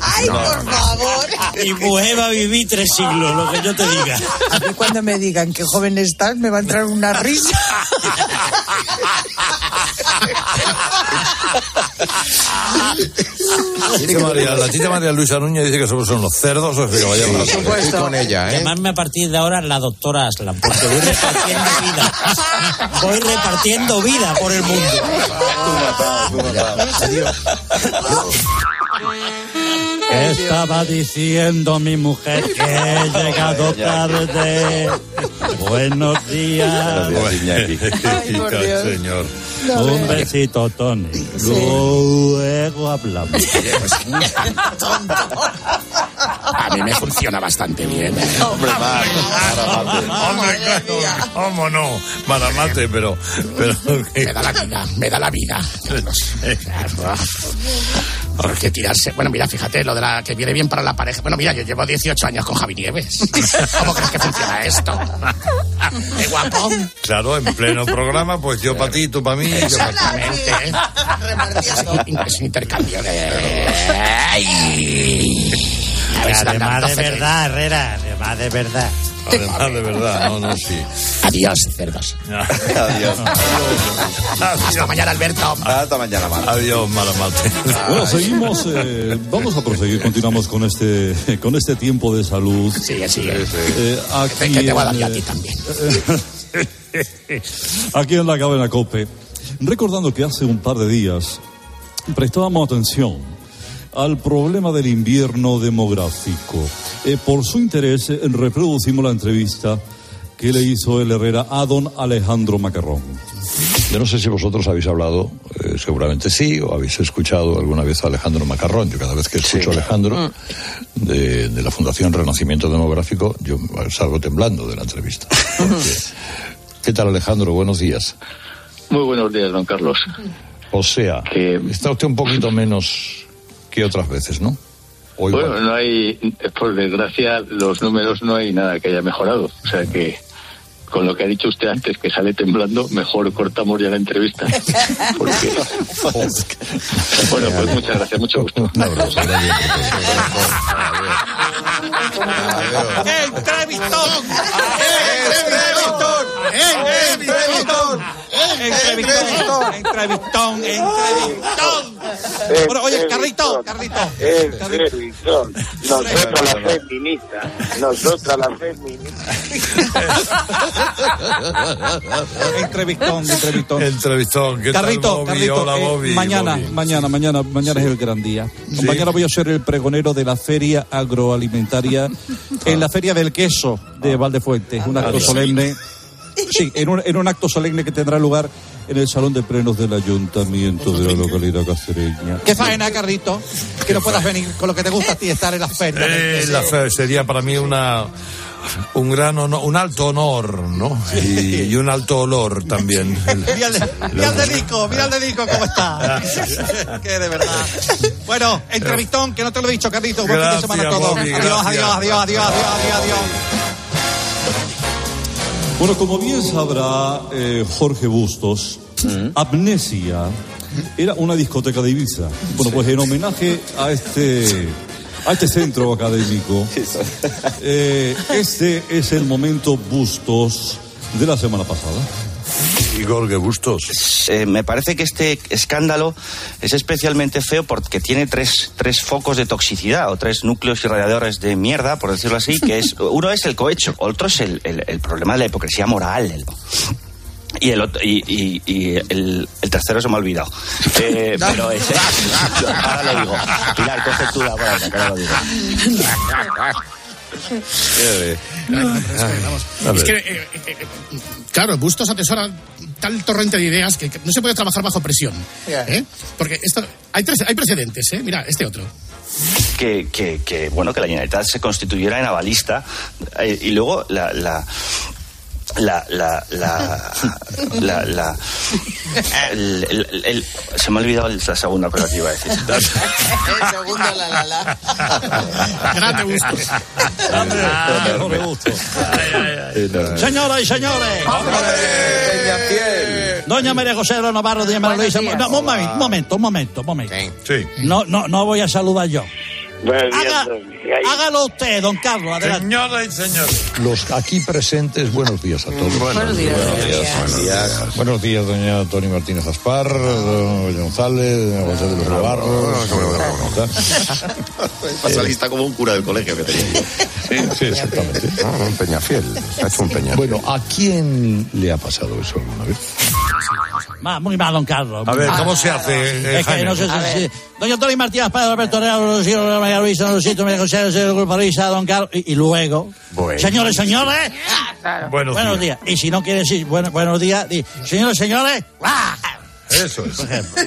[SPEAKER 31] Ay, por favor.
[SPEAKER 38] Mi mujer va a vivir tres siglos, lo que yo te diga.
[SPEAKER 31] A mí cuando me digan qué joven estás, me va a entrar una risa.
[SPEAKER 24] Dice María, la tita María Luisa Núñez dice que somos son los cerdos o es que vaya
[SPEAKER 28] Sí, estoy con ella, ¿eh?
[SPEAKER 38] Llamarme a partir de ahora la doctora Aslan, porque voy repartiendo vida. Voy repartiendo vida por el mundo. Estaba diciendo mi mujer que he llegado tarde. Buenos días.
[SPEAKER 31] Ay, por Dios.
[SPEAKER 24] señor.
[SPEAKER 38] Un besito, Tony. Luego hablamos. A mí me funciona bastante bien.
[SPEAKER 24] Hombre, claro, cómo no, Maramate, pero, pero
[SPEAKER 38] Me da la vida, me da la vida. Hay que tirarse. Bueno, mira, fíjate, lo de la que viene bien para la pareja. Bueno, mira, yo llevo 18 años con Javi Nieves. ¿Cómo crees que funciona esto? ¡Qué guapo!
[SPEAKER 24] claro, en pleno programa, pues yo para ti, tú para mí, yo para ti.
[SPEAKER 38] Exactamente. Es un intercambio de... ¡Ay! Además de 12 verdad, Herrera, además de verdad.
[SPEAKER 24] Además, de verdad, no, no, sí.
[SPEAKER 38] Adiós, cerdos.
[SPEAKER 30] Adiós.
[SPEAKER 38] Hasta mañana, Alberto.
[SPEAKER 30] Hasta mañana, Mar.
[SPEAKER 24] Adiós, Maramate.
[SPEAKER 39] Bueno, seguimos, eh, vamos a proseguir, continuamos con este, con este tiempo de salud.
[SPEAKER 38] Sigue, sigue.
[SPEAKER 39] Eh, aquí,
[SPEAKER 38] Que te voy a dar yo a
[SPEAKER 39] en,
[SPEAKER 38] ti
[SPEAKER 39] eh,
[SPEAKER 38] también.
[SPEAKER 39] aquí en la cadena COPE, recordando que hace un par de días prestábamos atención al problema del invierno demográfico. Eh, por su interés, eh, reproducimos la entrevista que le hizo el Herrera a don Alejandro Macarrón.
[SPEAKER 24] Yo no sé si vosotros habéis hablado, eh, seguramente sí, o habéis escuchado alguna vez a Alejandro Macarrón. Yo cada vez que escucho a Alejandro de, de la Fundación Renacimiento Demográfico, yo salgo temblando de la entrevista. Porque- ¿Qué tal Alejandro? Buenos días.
[SPEAKER 40] Muy buenos días, don Carlos.
[SPEAKER 24] O sea, está usted un poquito menos que otras veces, ¿no? O igual.
[SPEAKER 40] Bueno, no hay, por desgracia, los números no hay nada que haya mejorado. O sea que, con lo que ha dicho usted antes, que sale temblando, mejor cortamos ya la entrevista. Porque... bueno, pues muchas gracias, mucho gusto.
[SPEAKER 38] ¡Entrevistón! ¡Entrevistón! ¡Entrevistón! ¡Entrevistón! ¡Entrevistón! ¡Entrevistón!
[SPEAKER 41] Bueno, oye, Carlito, Carlito.
[SPEAKER 42] Es Reventón. Nosotras las feministas. Nosotras las feministas.
[SPEAKER 41] Entrevistón, entrevistón.
[SPEAKER 24] Entrevistón. ¿Qué
[SPEAKER 41] Carlito,
[SPEAKER 24] tal, Bobby?
[SPEAKER 41] Carlito,
[SPEAKER 24] Hola,
[SPEAKER 41] eh,
[SPEAKER 24] Bobby,
[SPEAKER 41] mañana,
[SPEAKER 24] Bobby.
[SPEAKER 41] mañana, mañana, mañana es el gran día. Mañana voy a ser el pregonero de la feria agroalimentaria en la feria del queso de Valdefuentes, un acto
[SPEAKER 24] Ah, sí.
[SPEAKER 41] solemne. Sí, en un, en un acto solemne que tendrá lugar en el salón de plenos del ayuntamiento de la localidad cacereña. Qué faena, Carlito, que no puedas venir con lo que te gusta a ti estar en las ferias.
[SPEAKER 24] Eh, la fe sería para mí una un gran honor, un alto honor, ¿no? Y, y un alto olor también.
[SPEAKER 41] Mira el, de- mira el delico, mira el delico cómo está. que de verdad. Bueno, entrevistón, que no te lo he dicho, Carlito. Buen fin de semana a todos.
[SPEAKER 24] Bobby,
[SPEAKER 41] adiós, adiós, adiós, adiós, adiós, adiós, adiós.
[SPEAKER 43] Bueno, como bien sabrá eh, Jorge Bustos, Amnesia era una discoteca de Ibiza. Bueno, pues en homenaje a este, a este centro académico, eh, este es el momento Bustos de la semana pasada.
[SPEAKER 24] Igor Bustos.
[SPEAKER 44] Eh, me parece que este escándalo es especialmente feo porque tiene tres, tres focos de toxicidad o tres núcleos irradiadores de mierda, por decirlo así, que es uno es el cohecho, otro es el, el- el problema de la hipocresía moral. el- y el, otro- y, y- y el, el tercero se me ha olvidado. Eh, pero ese. Ahora lo digo. Pilar, coge tú la ahora lo digo.
[SPEAKER 38] Es que, eh, eh, eh, claro, Bustos atesora tal torrente de ideas que, que no se puede trabajar bajo presión. ¿eh? Porque esto, hay, tres, hay precedentes, ¿eh? Mira, este otro.
[SPEAKER 44] que, que, que, bueno que la Generalitat se constituyera en avalista eh, y luego la la la la la, la, la- el- el- el- se me ha olvidado la segunda cosa que iba a decir
[SPEAKER 31] El segundo, la, la, la.
[SPEAKER 38] Grande Bustos.
[SPEAKER 41] Señoras y señores. Doña María José Navarro, doña María Luisa. un momento, un momento, un momento, un momento.
[SPEAKER 24] Sí.
[SPEAKER 41] No, no, no voy a saludar yo.
[SPEAKER 42] Buenos días,
[SPEAKER 41] Haga- hágalo usted, don Carlos, adelante.
[SPEAKER 24] Señoras y señores.
[SPEAKER 45] Los aquí presentes, buenos días a todos.
[SPEAKER 31] Buenos días.
[SPEAKER 45] Buenos días. Buenos días, doña Tony Martínez Gaspar, don González, doña José de los Navarro.
[SPEAKER 30] Pasa lista como un cura del colegio que tenía.
[SPEAKER 45] Sí, sí, exactamente. un Peñafiel, ha hecho un Peñafiel. Bueno, ¿a quién le ha pasado eso alguna vez?
[SPEAKER 41] Ma- muy mal, don Carlos.
[SPEAKER 24] A ver, ¿cómo se hace, eh,
[SPEAKER 41] Es que
[SPEAKER 24] Jaime?
[SPEAKER 41] no sé si... Doña Tony Martínez, Padre Alberto Real, María Luisa, Lucito, María José, del Grupo Luisa, don Carlos... Y, y luego...
[SPEAKER 45] Bueno.
[SPEAKER 41] Señores, señores...
[SPEAKER 24] Buenos,
[SPEAKER 41] Buenos días. Y si no quiere decir bueno, buenos días, di, señores, señores... ¡ah!
[SPEAKER 24] Eso es.
[SPEAKER 41] Por ejemplo.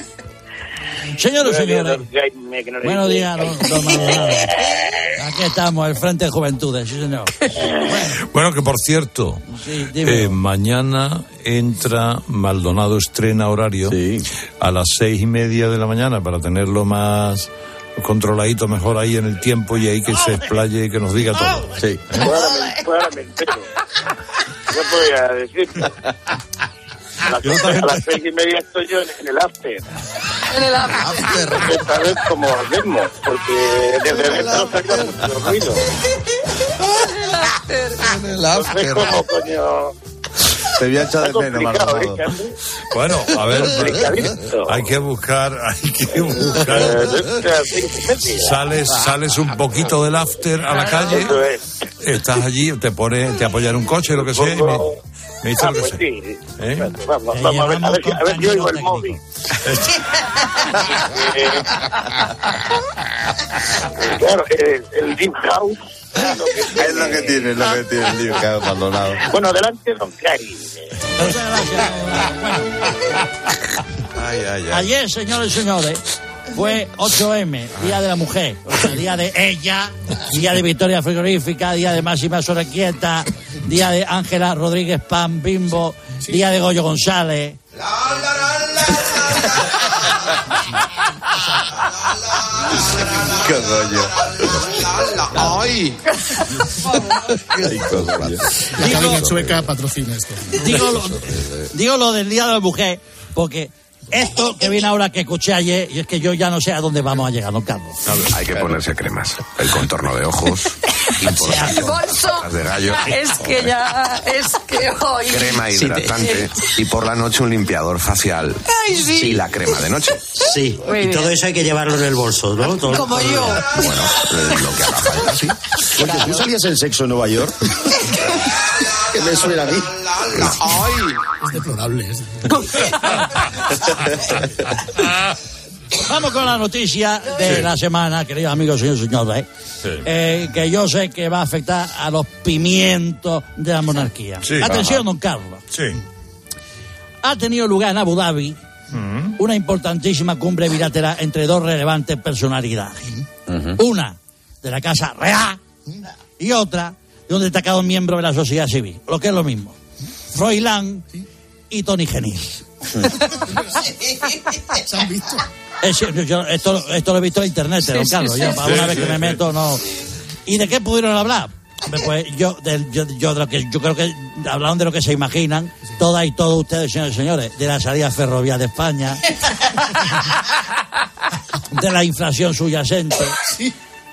[SPEAKER 42] Que no le
[SPEAKER 41] Buenos días, don, don Maldonado. Aquí estamos, el Frente de Juventudes, sí, señor.
[SPEAKER 24] Bueno, que por cierto,
[SPEAKER 41] Sí,
[SPEAKER 24] eh, mañana entra Maldonado, estrena horario a las seis y media de la mañana para tenerlo más controladito mejor ahí en el tiempo y ahí que se explaye y que nos diga todo.
[SPEAKER 30] Sí.
[SPEAKER 42] Pues ahora me- pues ahora me entero. ¿Qué podía decir? A las, a las seis y media estoy yo en, en el after.
[SPEAKER 31] En el after.
[SPEAKER 42] Esta vez como hacemos, porque desde dentro salga mucho ruido.
[SPEAKER 31] En el
[SPEAKER 42] Entonces, ¿cómo coño?
[SPEAKER 30] Te había echado
[SPEAKER 42] Está
[SPEAKER 30] de menos, Maldonado.
[SPEAKER 42] ¿eh?
[SPEAKER 24] Bueno, a ver, hay que buscar, hay que
[SPEAKER 42] Eh,
[SPEAKER 24] buscar. Sales, sales un poquito del after a la calle, estás allí, te pones, te apoyas en un coche, lo que sea, y me, dices
[SPEAKER 42] Ah, pues sí.
[SPEAKER 24] ¿Eh?
[SPEAKER 42] Vamos,
[SPEAKER 41] Te
[SPEAKER 42] vamos a ver, a ver, si- a ver si oigo el móvil. Eh, claro, el, el Deep House.
[SPEAKER 30] Es lo que tiene, es lo que tiene el que ha abandonado.
[SPEAKER 42] Bueno, adelante, don Cari.
[SPEAKER 41] Muchas gracias. Bueno,
[SPEAKER 28] Ay, ay, ay.
[SPEAKER 41] ayer, señores y señores, fue 8M, Día de la Mujer, o sea, Día de ella, Día de Victoria Frigorífica, Día de Máxima Sorequieta, Día de Ángela Rodríguez Pan Bimbo, Día de Goyo González.
[SPEAKER 30] Qué rollo.
[SPEAKER 28] ¡Ay!
[SPEAKER 38] La cadena chueca patrocina esto.
[SPEAKER 41] Digo lo, digo lo del Día de la Mujer, porque esto que viene ahora que escuché ayer, y es que yo ya no sé a dónde vamos a llegar, don Carlos.
[SPEAKER 46] Hay que ponerse cremas. El contorno de ojos.
[SPEAKER 47] El bolso
[SPEAKER 30] de gallo.
[SPEAKER 47] es que ya, es que hoy...
[SPEAKER 30] Crema hidratante y por la noche un limpiador facial.
[SPEAKER 47] Ay, sí.
[SPEAKER 30] Y la crema de noche.
[SPEAKER 48] Sí,
[SPEAKER 47] Muy
[SPEAKER 48] y
[SPEAKER 47] bien.
[SPEAKER 48] todo eso hay que llevarlo en el bolso, ¿no? Todo-
[SPEAKER 47] Como yo.
[SPEAKER 30] Bueno, lo que haga falta, sí.
[SPEAKER 46] Porque tú salías en sexo en Nueva York. que me suena a mí.
[SPEAKER 38] Es deplorable. es-
[SPEAKER 41] Vamos con la noticia de
[SPEAKER 24] Sí.
[SPEAKER 41] la semana, queridos amigos y señores,
[SPEAKER 24] Sí.
[SPEAKER 41] eh, que yo sé que va a afectar a los pimientos de la monarquía.
[SPEAKER 24] Sí.
[SPEAKER 41] Atención,
[SPEAKER 24] Ajá.
[SPEAKER 41] don Carlos.
[SPEAKER 24] Sí.
[SPEAKER 41] Ha tenido lugar en Abu Dhabi
[SPEAKER 24] Mm.
[SPEAKER 41] una importantísima cumbre bilateral entre dos relevantes personalidades. Una de la Casa Real y otra de un destacado miembro de la sociedad civil, lo que es lo mismo. Froilán y Tony Genís.
[SPEAKER 38] ¿Se han visto?
[SPEAKER 41] Es yo- esto, esto lo he visto en internet,
[SPEAKER 38] Sí,
[SPEAKER 41] don Carlos.
[SPEAKER 38] sí,
[SPEAKER 41] yo,
[SPEAKER 38] sí.
[SPEAKER 24] Sí,
[SPEAKER 41] vez
[SPEAKER 24] sí,
[SPEAKER 41] que me meto, no. ¿Y de qué pudieron hablar? Hombre, pues yo, del- yo, yo de lo que yo creo que hablaron de lo que se imaginan, todas y todos ustedes, señores y señores, de la salida ferroviaria de España, de la inflación subyacente.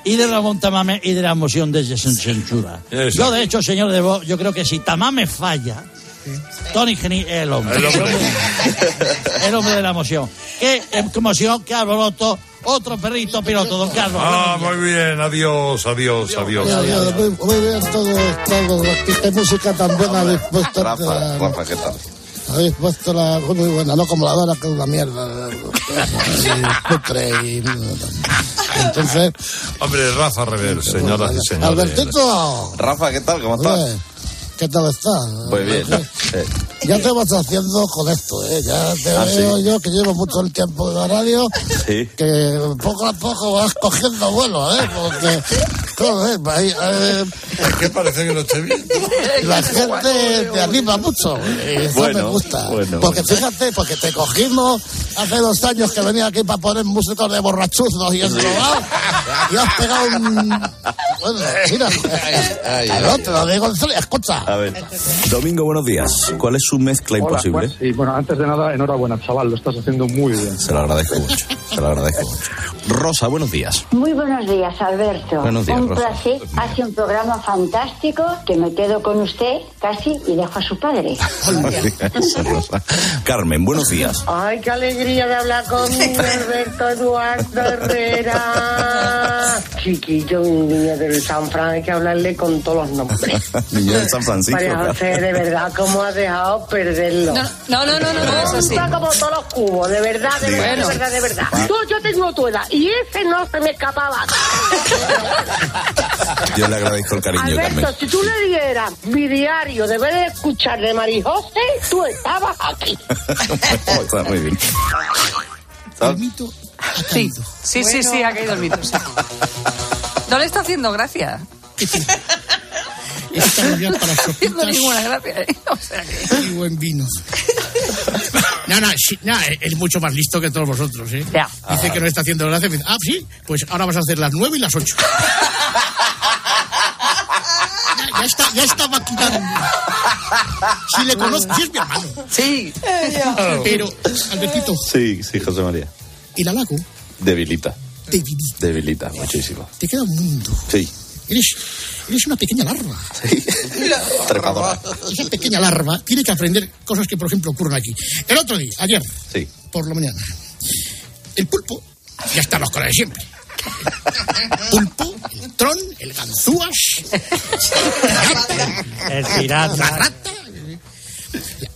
[SPEAKER 41] Y de la montamame y de la moción de censura.
[SPEAKER 24] Exacto.
[SPEAKER 41] Yo, de hecho, señor de Bo, yo creo que si Tamame falla, Tony Geni es el hombre.
[SPEAKER 24] El hombre.
[SPEAKER 41] El hombre de la moción. Qué emoción, qué alboroto. Otro perrito piloto, don Carlos.
[SPEAKER 24] Ah, muy bien, adiós, adiós, adiós.
[SPEAKER 49] Muy, muy bien, todo, todo. Qué música tan buena eh,
[SPEAKER 30] Rafa, ¿qué tal?
[SPEAKER 49] Habéis puesto la muy buena, no como la vara que es una mierda. Y putre y. Entonces,
[SPEAKER 24] Hombre, Rafa Rever, señoras y señores.
[SPEAKER 49] Albertito,
[SPEAKER 30] Rafa, ¿qué tal? ¿Cómo estás?
[SPEAKER 49] ¿qué tal estás?
[SPEAKER 30] Muy bien. Eh,
[SPEAKER 49] Ya te vas haciendo con esto, ¿eh? Ya te
[SPEAKER 30] Ah,
[SPEAKER 49] veo
[SPEAKER 30] ¿sí?
[SPEAKER 49] yo que llevo mucho el tiempo en la radio,
[SPEAKER 30] sí.
[SPEAKER 49] que poco a poco vas cogiendo vuelo, ¿eh? Porque, joder, ahí, eh,
[SPEAKER 24] ¿Qué parece que no esté bien?
[SPEAKER 49] la gente te anima mucho. Y eso
[SPEAKER 30] Bueno,
[SPEAKER 49] me gusta.
[SPEAKER 30] bueno,
[SPEAKER 49] porque
[SPEAKER 30] bueno.
[SPEAKER 49] fíjate, porque te cogimos hace dos años que venía aquí para poner músicos de borrachuzos y enrobados. y has pegado un. Bueno, mira. no, te lo digo en serio. Escucha.
[SPEAKER 30] A ver.
[SPEAKER 46] Domingo, buenos días. ¿Cuál es su mezcla imposible?
[SPEAKER 50] Hola, pues, y bueno, antes de nada, enhorabuena, chaval, lo estás haciendo muy bien.
[SPEAKER 46] Se lo agradezco mucho. Se lo agradezco mucho. Rosa, buenos días.
[SPEAKER 51] Muy buenos días, Alberto.
[SPEAKER 46] Buenos días,
[SPEAKER 51] un
[SPEAKER 46] Rosa.
[SPEAKER 51] placer. Hace un programa fantástico que me quedo con usted casi y dejo a su padre.
[SPEAKER 46] Carmen, buenos días.
[SPEAKER 52] Ay, qué alegría de hablar conmigo, Alberto Eduardo Herrera. Chiquillo, un niño del San Fran, hay que hablarle con todos los nombres.
[SPEAKER 46] Niño de San Francisco.
[SPEAKER 52] María José, de verdad, ¿cómo has dejado perderlo?
[SPEAKER 47] No, no, no, no, no, no, eso sí.
[SPEAKER 52] Está como todos los cubos, de verdad, de verdad,
[SPEAKER 47] Bueno.
[SPEAKER 52] de verdad, de verdad. Tú, yo tengo tu edad y ese no se me escapaba.
[SPEAKER 46] Yo le agradezco el cariño, Carmen.
[SPEAKER 52] Alberto, si tú le dieras mi diario de ver escuchar de Marijose, tú estabas aquí.
[SPEAKER 46] Está muy bien.
[SPEAKER 38] El mito
[SPEAKER 47] Sí, sí, sí, sí, ha caído el mito. sí. No le está haciendo gracia.
[SPEAKER 38] está muy bien para
[SPEAKER 47] No haciendo
[SPEAKER 38] sopitas
[SPEAKER 47] ninguna gracia. ¿eh? O sea que...
[SPEAKER 38] y buen vino. No, no, sí, no, es mucho más listo que todos vosotros, ¿eh?
[SPEAKER 47] Ya.
[SPEAKER 38] Dice que no está haciendo gracia. dice, ah, sí, pues ahora vas a hacer las nueve y las ocho. Ya, está, ya está maquinando. Si le conozco, si es mi hermano.
[SPEAKER 47] Sí.
[SPEAKER 38] Pero, Albertito,
[SPEAKER 30] Sí, sí, José María.
[SPEAKER 38] el halago
[SPEAKER 30] Debilita.
[SPEAKER 38] debilita.
[SPEAKER 30] Debilita muchísimo.
[SPEAKER 38] Te queda un mundo.
[SPEAKER 30] Sí.
[SPEAKER 38] Eres, eres una pequeña larva.
[SPEAKER 30] Trepadora.
[SPEAKER 38] Esa pequeña larva tiene que aprender cosas que, por ejemplo, ocurren aquí. El otro día, ayer,
[SPEAKER 30] Sí.
[SPEAKER 38] por la mañana, el pulpo, ya están los colas de siempre. Pulpo, el tron, el ganzúas,
[SPEAKER 41] El pirata.
[SPEAKER 38] la rata.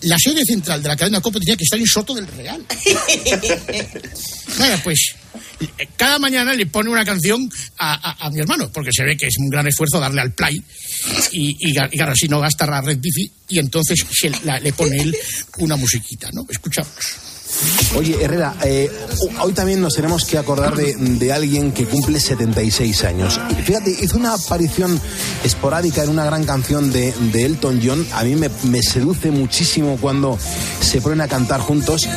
[SPEAKER 38] La sede central de la cadena Copa tenía que estar en Soto del Real. Bueno, pues cada mañana le pone una canción a, a- a mi hermano, porque se ve que es un gran esfuerzo darle al play y, y, y claro, así no gasta la red bici y entonces se la- le pone él una musiquita, ¿no? Escuchamos.
[SPEAKER 36] Oye, Herrera, eh, hoy también nos tenemos que acordar de, de alguien que cumple 76 años. Fíjate, hizo una aparición esporádica en una gran canción de, de Elton John. A mí me, me seduce muchísimo cuando se ponen a cantar juntos.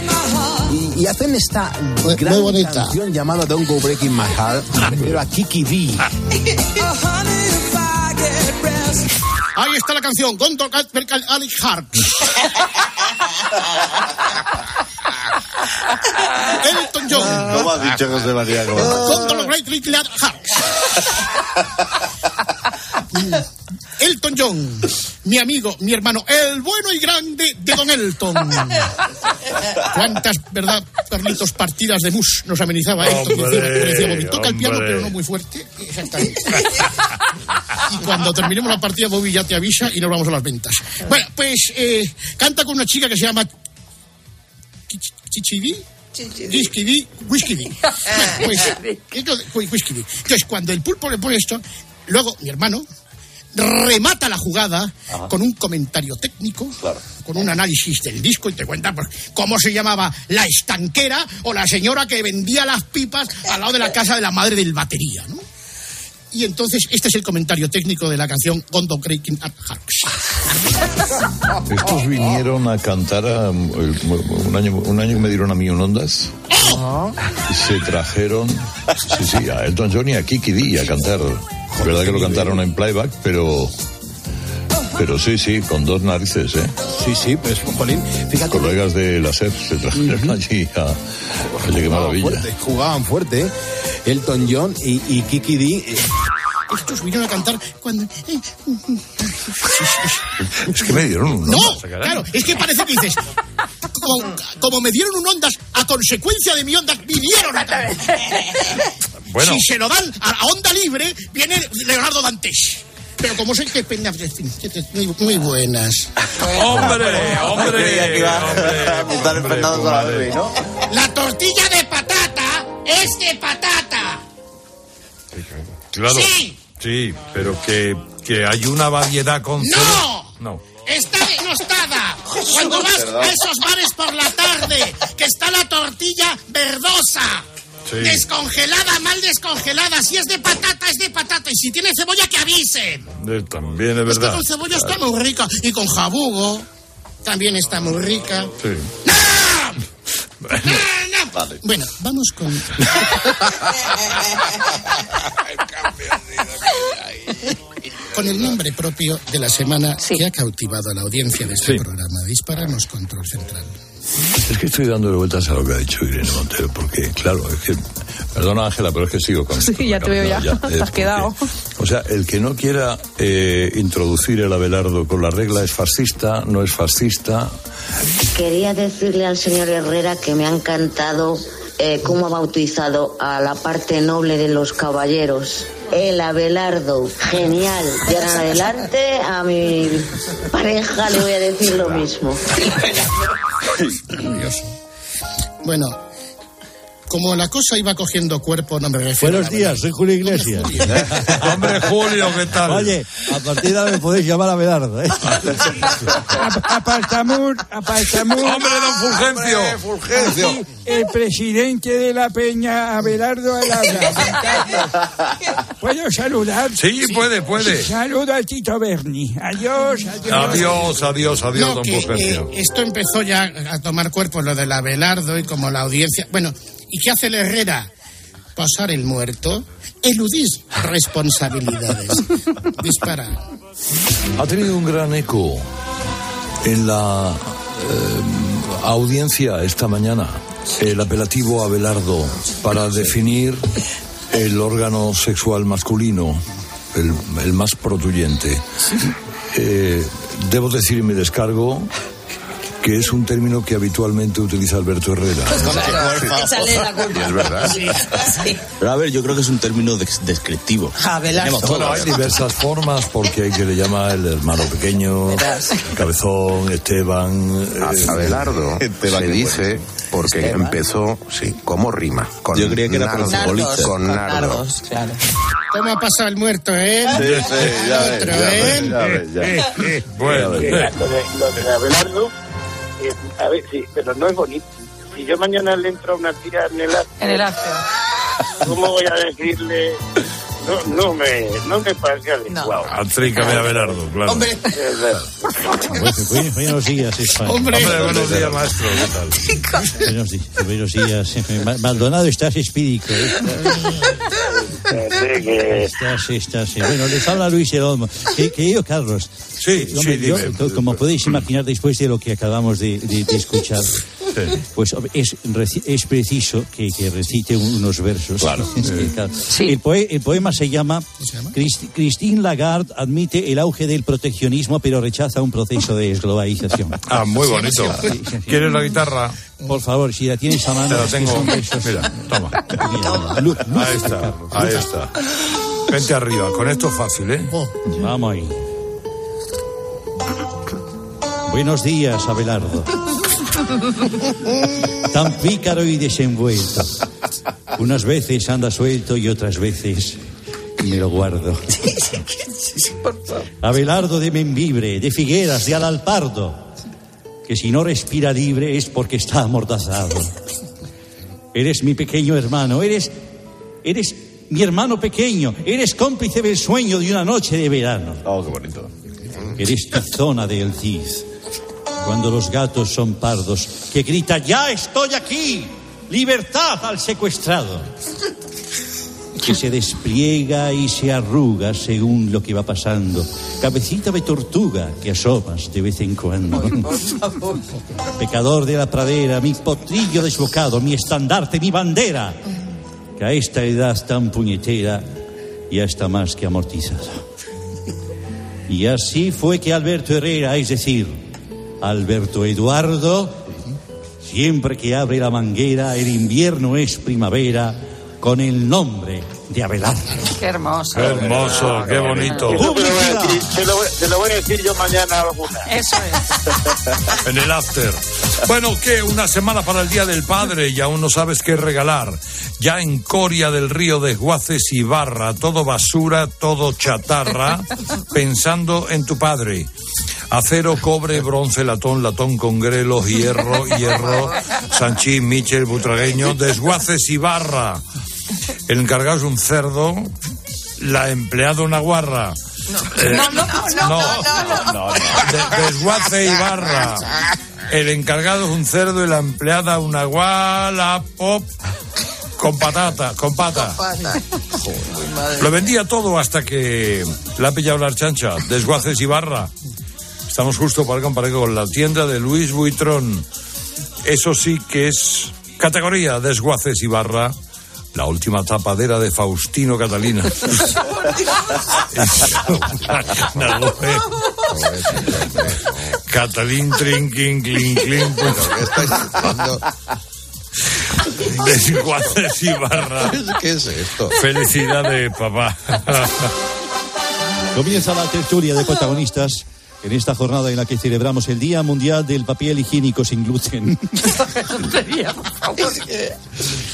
[SPEAKER 36] Y, y hacen esta gran
[SPEAKER 49] bonita.
[SPEAKER 36] canción llamada Don't Go Breaking My Heart, pero a Kiki D.
[SPEAKER 38] Ahí está la canción, Gondor Gatberg Alex Hart. Elton John.
[SPEAKER 30] ¿Cómo has dicho José María?
[SPEAKER 38] Gondor Great Little Hart. Elton John, mi amigo, mi hermano, el bueno y grande de Don Elton. ¿Cuántas, verdad, Carlitos, partidas de mus nos amenizaba Elton?
[SPEAKER 24] Hombre,
[SPEAKER 38] toca el piano, pero no muy fuerte. Exactamente. Y cuando terminemos la partida, Bobby ya te avisa y nos vamos a las ventas. Bueno, pues eh, canta con una chica que se llama Chich- Chichidi. Whisky Whisky. Bueno, pues, entonces, pues, Whisky. Entonces, cuando el pulpo le pone esto, luego mi hermano remata la jugada con un comentario técnico, con un análisis del disco y te cuenta pues, cómo se llamaba la estanquera o la señora que vendía las pipas al lado de la casa de la madre del batería, ¿no? Y entonces, este es el comentario técnico de la canción Gondo Breaking Up Hearts.
[SPEAKER 24] Estos vinieron a cantar a- el- un, año, un año que me dieron a mí un Ondas. Y se trajeron, sí, sí, a Elton John y a Kiki D a cantar. Es verdad que lo cantaron en playback, pero. Pero sí, sí, con dos narices, ¿eh?
[SPEAKER 36] Sí, sí, pues, jolín, fíjate.
[SPEAKER 24] Colegas de la SER se trajeron allí a. Oye, qué maravilla.
[SPEAKER 36] Fuerte, jugaban fuerte, ¿eh? Elton John y, y Kiki D. eh,
[SPEAKER 38] Estos vinieron a cantar cuando...
[SPEAKER 24] Es que me dieron un
[SPEAKER 38] No,
[SPEAKER 24] Ondas, caray.
[SPEAKER 38] claro, es que parece que dices, como, como me dieron un ondas, a consecuencia de mi ondas, vinieron a cantar.
[SPEAKER 24] Bueno.
[SPEAKER 38] Si se lo dan a, a onda libre, viene Leonardo Dantes. Pero como sé que pena, en fin, muy, muy buenas.
[SPEAKER 24] ¡Hombre, hombre!
[SPEAKER 44] Que iba a apuntar el Fernando Salaverry, ¿no?
[SPEAKER 38] La tortilla de patata es de patata.
[SPEAKER 24] Claro.
[SPEAKER 38] Sí.
[SPEAKER 24] Sí, pero que, que hay una variedad con.
[SPEAKER 38] ¡No!
[SPEAKER 24] No.
[SPEAKER 38] Está denostada. Cuando vas a esos bares por la tarde, que está la tortilla verdosa.
[SPEAKER 24] Sí.
[SPEAKER 38] Descongelada, mal descongelada. Si es de patata, es de patata. Y si tiene cebolla, que avisen.
[SPEAKER 24] Eh, También es
[SPEAKER 38] Es que
[SPEAKER 24] verdad.
[SPEAKER 38] con cebolla está muy rica. Y con jabugo también está muy rica.
[SPEAKER 24] Sí.
[SPEAKER 38] Bueno, vamos con. con el nombre propio de la semana que ha cautivado a la audiencia de este programa. Disparamos control central.
[SPEAKER 24] Es que estoy dándole vueltas a lo que ha dicho Irene Montero, porque, claro, es que. Perdona, Ángela, pero es que sigo con.
[SPEAKER 47] Sí, ya te veo ya.
[SPEAKER 24] Ya,
[SPEAKER 47] Te has quedado.
[SPEAKER 24] O sea, el que no quiera eh, introducir el Abelardo con la regla es fascista, no es fascista.
[SPEAKER 51] Quería decirle al señor Herrera que me ha encantado eh, cómo ha bautizado a la parte noble de los caballeros. El Abelardo, genial. Y ahora en adelante a mi pareja le voy a decir lo mismo.
[SPEAKER 38] Bueno, como la cosa iba cogiendo cuerpo, no me refiero
[SPEAKER 41] Buenos días, soy Julio Iglesias.
[SPEAKER 24] Hombre, Julio, ¿qué tal?
[SPEAKER 41] Oye, a partir de ahora me podéis llamar a Belardo, ¿eh?
[SPEAKER 53] Apartamur, apartamur.
[SPEAKER 24] ¡Hombre, don Fulgencio!
[SPEAKER 28] Fulgencio.
[SPEAKER 53] Aquí, el presidente de la Peña, Abelardo Alabra. ¿Puedo saludar?
[SPEAKER 24] Sí, puede, puede.
[SPEAKER 53] Saludo a Tito Berni. Adiós, adiós.
[SPEAKER 24] Adiós, adiós, adiós,
[SPEAKER 38] No,
[SPEAKER 24] don
[SPEAKER 38] que,
[SPEAKER 24] Fulgencio.
[SPEAKER 38] eh, esto empezó ya a tomar cuerpo lo del Abelardo y como la audiencia. Bueno, ¿y qué hace el Herrera? Pasar el muerto, eludir responsabilidades. Dispara.
[SPEAKER 24] Ha tenido un gran eco en la eh, audiencia esta mañana el apelativo Abelardo para definir el órgano sexual masculino, el, el más protuyente. Eh, debo decir y me descargo que es un término que habitualmente utiliza Alberto Herrera.
[SPEAKER 31] Échale la culpa.
[SPEAKER 28] Es verdad.
[SPEAKER 54] Pero a ver, yo creo que es un término des- descriptivo.
[SPEAKER 31] Abelardo.
[SPEAKER 54] Tenemos
[SPEAKER 24] Bueno, hay diversas formas porque hay que le llama el hermano pequeño,
[SPEAKER 31] Verás.
[SPEAKER 24] el cabezón, Esteban. eh,
[SPEAKER 28] Abelardo
[SPEAKER 54] Esteban,
[SPEAKER 28] se dice porque
[SPEAKER 31] Esteban.
[SPEAKER 28] empezó, sí, como rima. Con
[SPEAKER 54] Yo creía que era
[SPEAKER 28] nardo,
[SPEAKER 54] protocolista.
[SPEAKER 31] Nardos,
[SPEAKER 28] Con
[SPEAKER 31] con
[SPEAKER 28] nardo.
[SPEAKER 31] nardos, claro.
[SPEAKER 38] ¿Cómo ha pasado el muerto, eh?
[SPEAKER 54] Sí, sí, ya ves,
[SPEAKER 38] Otro,
[SPEAKER 54] ya ves,
[SPEAKER 38] ¿eh?
[SPEAKER 54] ya ves, ya ves.
[SPEAKER 24] Bueno,
[SPEAKER 42] Lo de, Abelardo, eh, a ver, sí, pero no es bonito. Si yo mañana le entro a una tía en el acto,
[SPEAKER 47] En el after.
[SPEAKER 42] ¿cómo voy a decirle? No, no me, no me parece adecuado.
[SPEAKER 24] Atrícame a Abelardo, claro.
[SPEAKER 31] Hombre.
[SPEAKER 41] Buenos, días, España.
[SPEAKER 38] Hombre,
[SPEAKER 24] buenos días, maestro. ¿Qué tal?
[SPEAKER 41] Buenos, buenos días. Ma- Maldonado, estás espíritu. ¿eh? Estás, estás. eh, Bueno, les habla Luis El Olmo. Que- Querido Carlos.
[SPEAKER 24] Sí,
[SPEAKER 41] hombre,
[SPEAKER 24] sí,
[SPEAKER 41] yo,
[SPEAKER 24] dime.
[SPEAKER 41] como podéis imaginar, después de lo que acabamos de, de- de escuchar,
[SPEAKER 39] Pues es, reci- es preciso que, que recite unos versos.
[SPEAKER 24] Claro.
[SPEAKER 39] Claro. El, poe- el poema se llama, Christ- Christine Lagarde admite el auge del proteccionismo pero rechaza un proceso de globalización.
[SPEAKER 24] Ah, muy bonito. ¿Quieres la guitarra?
[SPEAKER 39] Por favor, si la tienes a mano.
[SPEAKER 24] Te la tengo. Mira, toma.
[SPEAKER 39] Mira, luz, luz,
[SPEAKER 24] Ahí está,
[SPEAKER 39] Carlos,
[SPEAKER 24] ahí
[SPEAKER 39] luz.
[SPEAKER 24] está. Vente arriba, con esto es fácil, ¿eh?
[SPEAKER 39] Vamos ahí. Buenos días, Abelardo. Tan pícaro y desenvuelto. Unas veces anda suelto y otras veces me lo guardo. Abelardo de Membibre, de Figueras, de Alalpardo, que si no respira libre es porque está amordazado. Eres mi pequeño hermano, eres, eres mi hermano pequeño, eres cómplice del sueño de una noche de verano.
[SPEAKER 46] Oh, qué bonito.
[SPEAKER 39] Eres tizona del Cid. Cuando los gatos son pardos, que grita, ya estoy aquí, libertad al secuestrado. Que se despliega y se arruga según lo que va pasando. Cabecita de tortuga que asomas de vez en cuando. Pecador de la pradera, mi potrillo desbocado, mi estandarte, mi bandera. Que a esta edad tan puñetera ya está más que amortizado. Y así fue que Alberto Herrera, es decir, Alberto Eduardo, siempre que abre la manguera, el invierno es primavera, con el nombre de Abelardo.
[SPEAKER 47] Qué hermoso.
[SPEAKER 24] Qué hermoso, qué bonito.
[SPEAKER 42] Eso te lo, voy a decir, te, lo, voy- te lo voy a decir yo mañana alguna.
[SPEAKER 47] Eso es.
[SPEAKER 24] En el after. Bueno, ¿qué? Una semana para el Día del Padre y aún no sabes qué regalar. Ya en Coria del Río Desguaces y Barra, todo basura, todo chatarra, pensando en tu padre. Acero, cobre, bronce, latón, latón con grelos, hierro, hierro, Sanchín, Michel, Butragueño, desguaces y barra. El encargado es un cerdo, la empleada una guarra. Eh,
[SPEAKER 47] No, no, no, no, no,
[SPEAKER 24] de- desguace y barra. El encargado es un cerdo y la empleada una guala pop con patata, con pata. Lo vendía todo hasta que la ha pillado la chancha, desguaces y barra. Estamos justo para comparar con la tienda de Luis Buitrón. Eso sí que es categoría desguaces y barra. La última tapadera de Faustino Catalina. Catalín, trinquín, clink, clink. Desguaces y barra.
[SPEAKER 28] ¿Qué es esto?
[SPEAKER 24] Felicidad de papá.
[SPEAKER 39] Comienza la tertulia de protagonistas en esta jornada en la que celebramos el Día Mundial del Papel Higiénico sin gluten.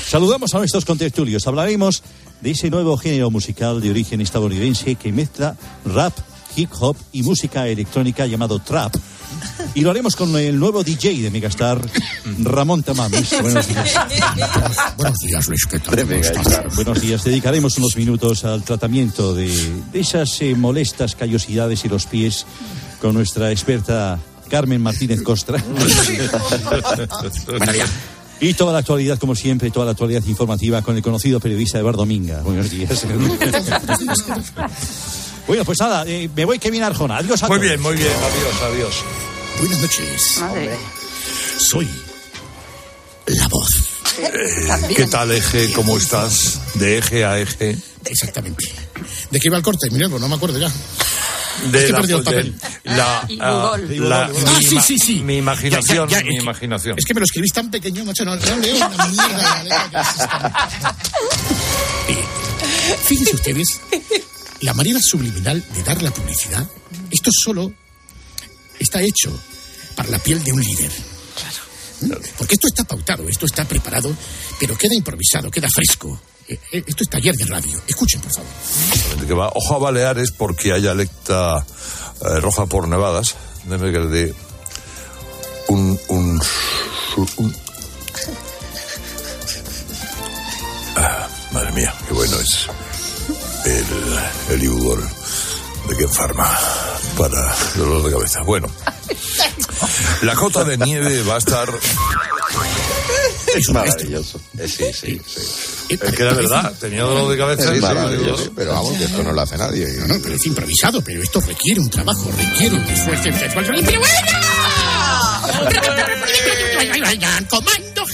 [SPEAKER 39] Saludamos a nuestros contertulios. Hablaremos de ese nuevo género musical de origen estadounidense que mezcla rap, hip hop y música electrónica llamado trap. Y lo haremos con el nuevo DJ de Megastar, Ramón Tamames. Buenos días.
[SPEAKER 38] Buenos días, Luis. ¿Qué tal?
[SPEAKER 39] Buenos días. Dedicaremos unos minutos al tratamiento de, de esas eh, molestas callosidades y los pies con nuestra experta Carmen Martínez Costra. Y toda la actualidad, como siempre, toda la actualidad informativa con el conocido periodista Eduardo Minga. Buenos días. bueno, pues nada, eh, me voy que viene Arjona. Adiós a
[SPEAKER 24] Muy
[SPEAKER 39] todos.
[SPEAKER 24] bien, muy bien. Adiós, adiós.
[SPEAKER 38] Buenas noches.
[SPEAKER 47] Madre.
[SPEAKER 38] Soy la voz.
[SPEAKER 24] ¿Qué tal, Eje? ¿Cómo estás? De eje a eje.
[SPEAKER 38] Exactamente. ¿De qué iba el corte? Mira, pues no me acuerdo ya.
[SPEAKER 24] De
[SPEAKER 38] Es que he
[SPEAKER 24] la, de- ah,
[SPEAKER 47] Google.
[SPEAKER 24] la-
[SPEAKER 38] Ah,
[SPEAKER 24] mi,
[SPEAKER 38] sí, sí, sí.
[SPEAKER 24] mi imaginación,
[SPEAKER 38] Ya, ya, ya,
[SPEAKER 24] mi
[SPEAKER 38] es que-
[SPEAKER 24] imaginación.
[SPEAKER 38] Es que me lo escribís tan pequeño, macho, no, no leo una mierda la letra que es esta. Eh, Fíjense ustedes, la manera subliminal de dar la publicidad, esto solo está hecho para la piel de un líder. ¿Mm? Porque esto está pautado, esto está preparado, pero queda improvisado, queda fresco. Eh, Esto es taller de radio. Escuchen, por favor.
[SPEAKER 24] que va ojo a Baleares porque hay alecta eh, roja por nevadas. Déjame que le dé un, un- Ah, madre mía, qué bueno es el, el Ibudol de Ken Pharma para dolor de cabeza. Bueno, la cota de nieve va a estar...
[SPEAKER 46] Es maravilloso. Eh, sí, sí, sí.
[SPEAKER 24] Es que era verdad, tenía dolor de cabeza.
[SPEAKER 46] Es maravilloso. Pero vamos, que esto no lo hace nadie.
[SPEAKER 38] No, no, pero es improvisado, pero esto requiere un trabajo, requiere un esfuerzo intelectual. ¡Pero bueno! Comando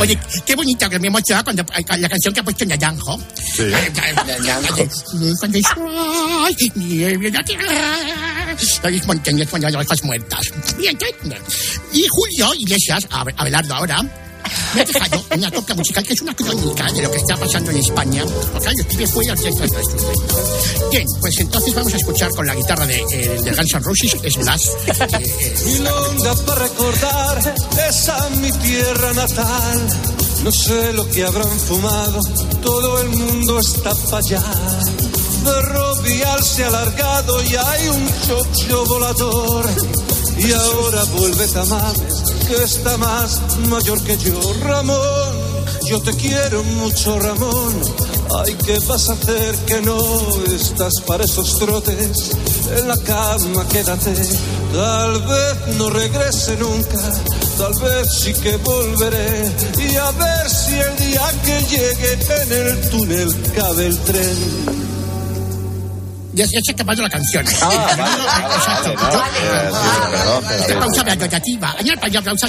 [SPEAKER 38] Oye, qué bonita que me emocionado cuando la canción que ha puesto Ñañanjo.
[SPEAKER 24] Sí.
[SPEAKER 38] Cuando hay montañas hay hojas muertas. Y, Julio Iglesias, Abe- Abelardo ahora, me ha dejado una toca musical que es una crónica de lo que está pasando en España. Sea, yo estuve fuera de esto. Bien, pues entonces vamos a escuchar con la guitarra de, eh, de Guns N' Roses, es Blas.
[SPEAKER 55] Milonga para recordar esa mi tierra natal. No sé lo que habrán fumado, todo el mundo está para allá. Ferrovial se ha alargado y hay un chocho volador. Y ahora vuelve Tamames, que está más mayor que yo. Ramón, yo te quiero mucho, Ramón. Ay, ¿qué vas a hacer que no estás para esos trotes? En la cama quédate. Tal vez no regrese nunca, tal vez sí que volveré. Y a ver si el día que llegue en el túnel cabe el tren.
[SPEAKER 38] Ya, ya se ha acabado la canción.
[SPEAKER 55] Ah, vale,
[SPEAKER 38] Exacto.
[SPEAKER 55] vale, no. Perdón, perdón.
[SPEAKER 38] Pausa allá, pausa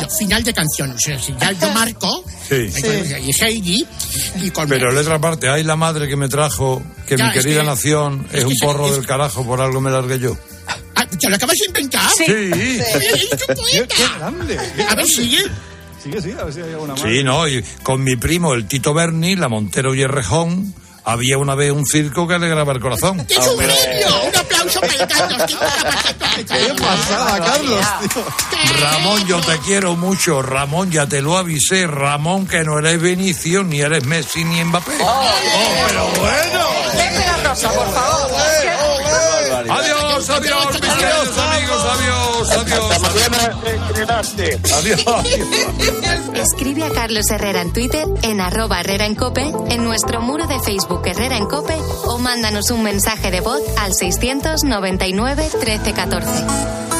[SPEAKER 38] sido final de canción. O sea, si ya yo marco,
[SPEAKER 24] Sí.
[SPEAKER 38] y Heidi, y con
[SPEAKER 24] Pero letra aparte, ay la madre que me trajo, que
[SPEAKER 38] Ya,
[SPEAKER 24] mi
[SPEAKER 38] es
[SPEAKER 24] querida
[SPEAKER 38] que-
[SPEAKER 24] nación es,
[SPEAKER 38] es que
[SPEAKER 24] un
[SPEAKER 38] se-
[SPEAKER 24] porro
[SPEAKER 38] es-
[SPEAKER 24] del carajo, por algo me largué yo.
[SPEAKER 38] Ah, ¿Te lo acabas de inventar?
[SPEAKER 24] Sí. Sí.
[SPEAKER 38] ¡Es un poeta! A ver, sigue.
[SPEAKER 39] Sigue, sí, a ver si hay alguna más.
[SPEAKER 24] Sí, no, y con mi primo, el Tito Berni, la Montero y el Rejón, había una vez un circo que alegraba el corazón.
[SPEAKER 38] ¡Es un genio! ¡Un aplauso para el Carlos! ¿Qué
[SPEAKER 39] pasada, Carlos,
[SPEAKER 24] Ramón, yo te quiero mucho. Ramón, ya te lo avisé. Ramón, que no eres Benicio, ni eres Messi, ni Mbappé.
[SPEAKER 38] Oh,
[SPEAKER 24] pero bueno.
[SPEAKER 38] por favor!
[SPEAKER 24] Adiós, adiós, mis queridos amigos, adiós, adiós. Adiós.
[SPEAKER 35] Escribe a Carlos Herrera en Twitter, en arroba Herrera en Cope, en nuestro muro de Facebook Herrera en Cope o mándanos un mensaje de voz al 699 1314.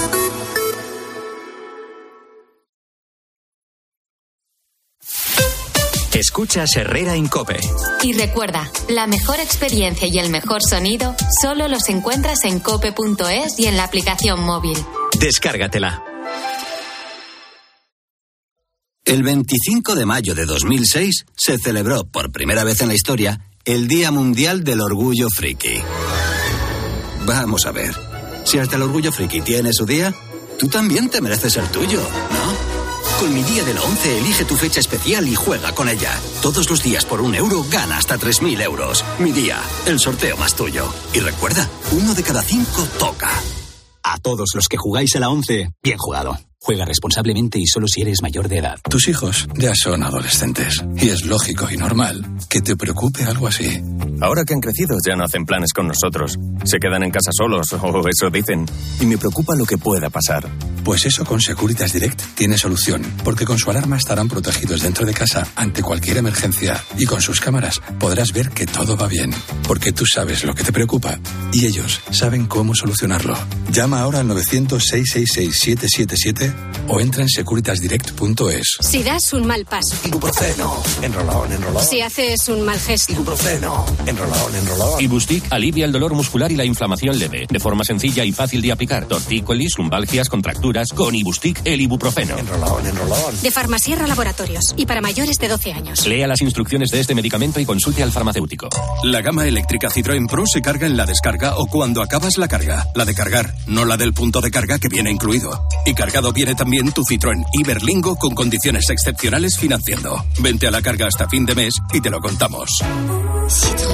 [SPEAKER 33] Escuchas Herrera en Cope.
[SPEAKER 35] Y recuerda, la mejor experiencia y el mejor sonido solo los encuentras en cope.es y en la aplicación móvil.
[SPEAKER 33] Descárgatela.
[SPEAKER 56] El 25 de mayo de 2006 se celebró por primera vez en la historia el Día Mundial del Orgullo Friki. Vamos a ver, si hasta el Orgullo Friki tiene su día, tú también te mereces el tuyo, ¿no? Con mi día de la 11 elige tu fecha especial y juega con ella. Todos los días por un euro gana hasta 3.000 euros. Mi día, el sorteo más tuyo. Y recuerda, uno de cada cinco toca.
[SPEAKER 33] A todos los que jugáis a la 11, bien jugado. Juega responsablemente y solo si eres mayor de edad.
[SPEAKER 21] Tus hijos ya son adolescentes y es lógico y normal que te preocupe algo así.
[SPEAKER 30] Ahora que han crecido ya no hacen planes con nosotros. Se quedan en casa solos, o eso dicen. Y me preocupa lo que pueda pasar.
[SPEAKER 21] Pues eso con Securitas Direct tiene solución, porque con su alarma estarán protegidos dentro de casa ante cualquier emergencia y con sus cámaras podrás ver que todo va bien, porque tú sabes lo que te preocupa y ellos saben cómo solucionarlo. Llama ahora al 900-666-777 o entra en securitasdirect.es.
[SPEAKER 10] Si das un mal paso.
[SPEAKER 21] Ibuprofeno. Enrolón, enrolón.
[SPEAKER 10] Si haces un mal gesto.
[SPEAKER 21] Ibuprofeno. Enrolón, enrolón.
[SPEAKER 57] Ibustic alivia el dolor muscular y la inflamación leve, de forma sencilla y fácil de aplicar. Tortícolis, lumbalgias, contracturas, con Ibustic el ibuprofeno.
[SPEAKER 21] Enrolón, enrolón.
[SPEAKER 10] De Farmasierra Laboratorios. Y para mayores de 12 años.
[SPEAKER 57] Lea las instrucciones de este medicamento y consulte al farmacéutico.
[SPEAKER 58] La gama eléctrica Citroën Pro se carga en la descarga o cuando acabas la carga. La de cargar, no la del punto de carga que viene incluido. Y cargado viene también tu Citroën Iberlingo con condiciones excepcionales financiando. Vente a la carga hasta fin de mes y te lo contamos.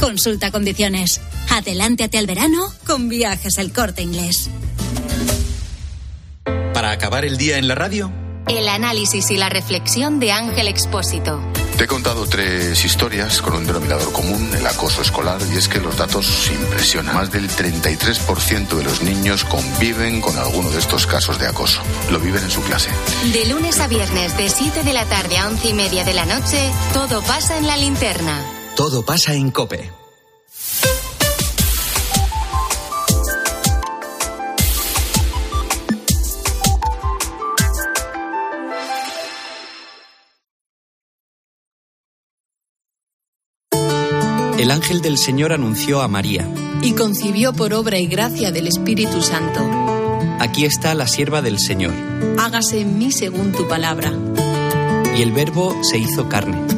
[SPEAKER 10] Consulta condiciones. Adelántate al verano con viajes el corte inglés.
[SPEAKER 33] Para acabar el día en la radio,
[SPEAKER 35] El análisis y la reflexión de Ángel Expósito.
[SPEAKER 59] Te he contado tres historias con un denominador común, el acoso escolar, y es que los datos impresionan. Más del 33% de los niños conviven con alguno de estos casos de acoso. Lo viven en su clase.
[SPEAKER 35] De lunes a viernes, de 7 de la tarde a 11 y media de la noche, todo pasa en la linterna.
[SPEAKER 60] Todo pasa en Cope.
[SPEAKER 61] El ángel del Señor anunció a María.
[SPEAKER 62] Y concibió por obra y gracia del Espíritu Santo.
[SPEAKER 61] Aquí está la sierva del Señor.
[SPEAKER 62] Hágase en mí según tu palabra.
[SPEAKER 61] Y el Verbo se hizo carne.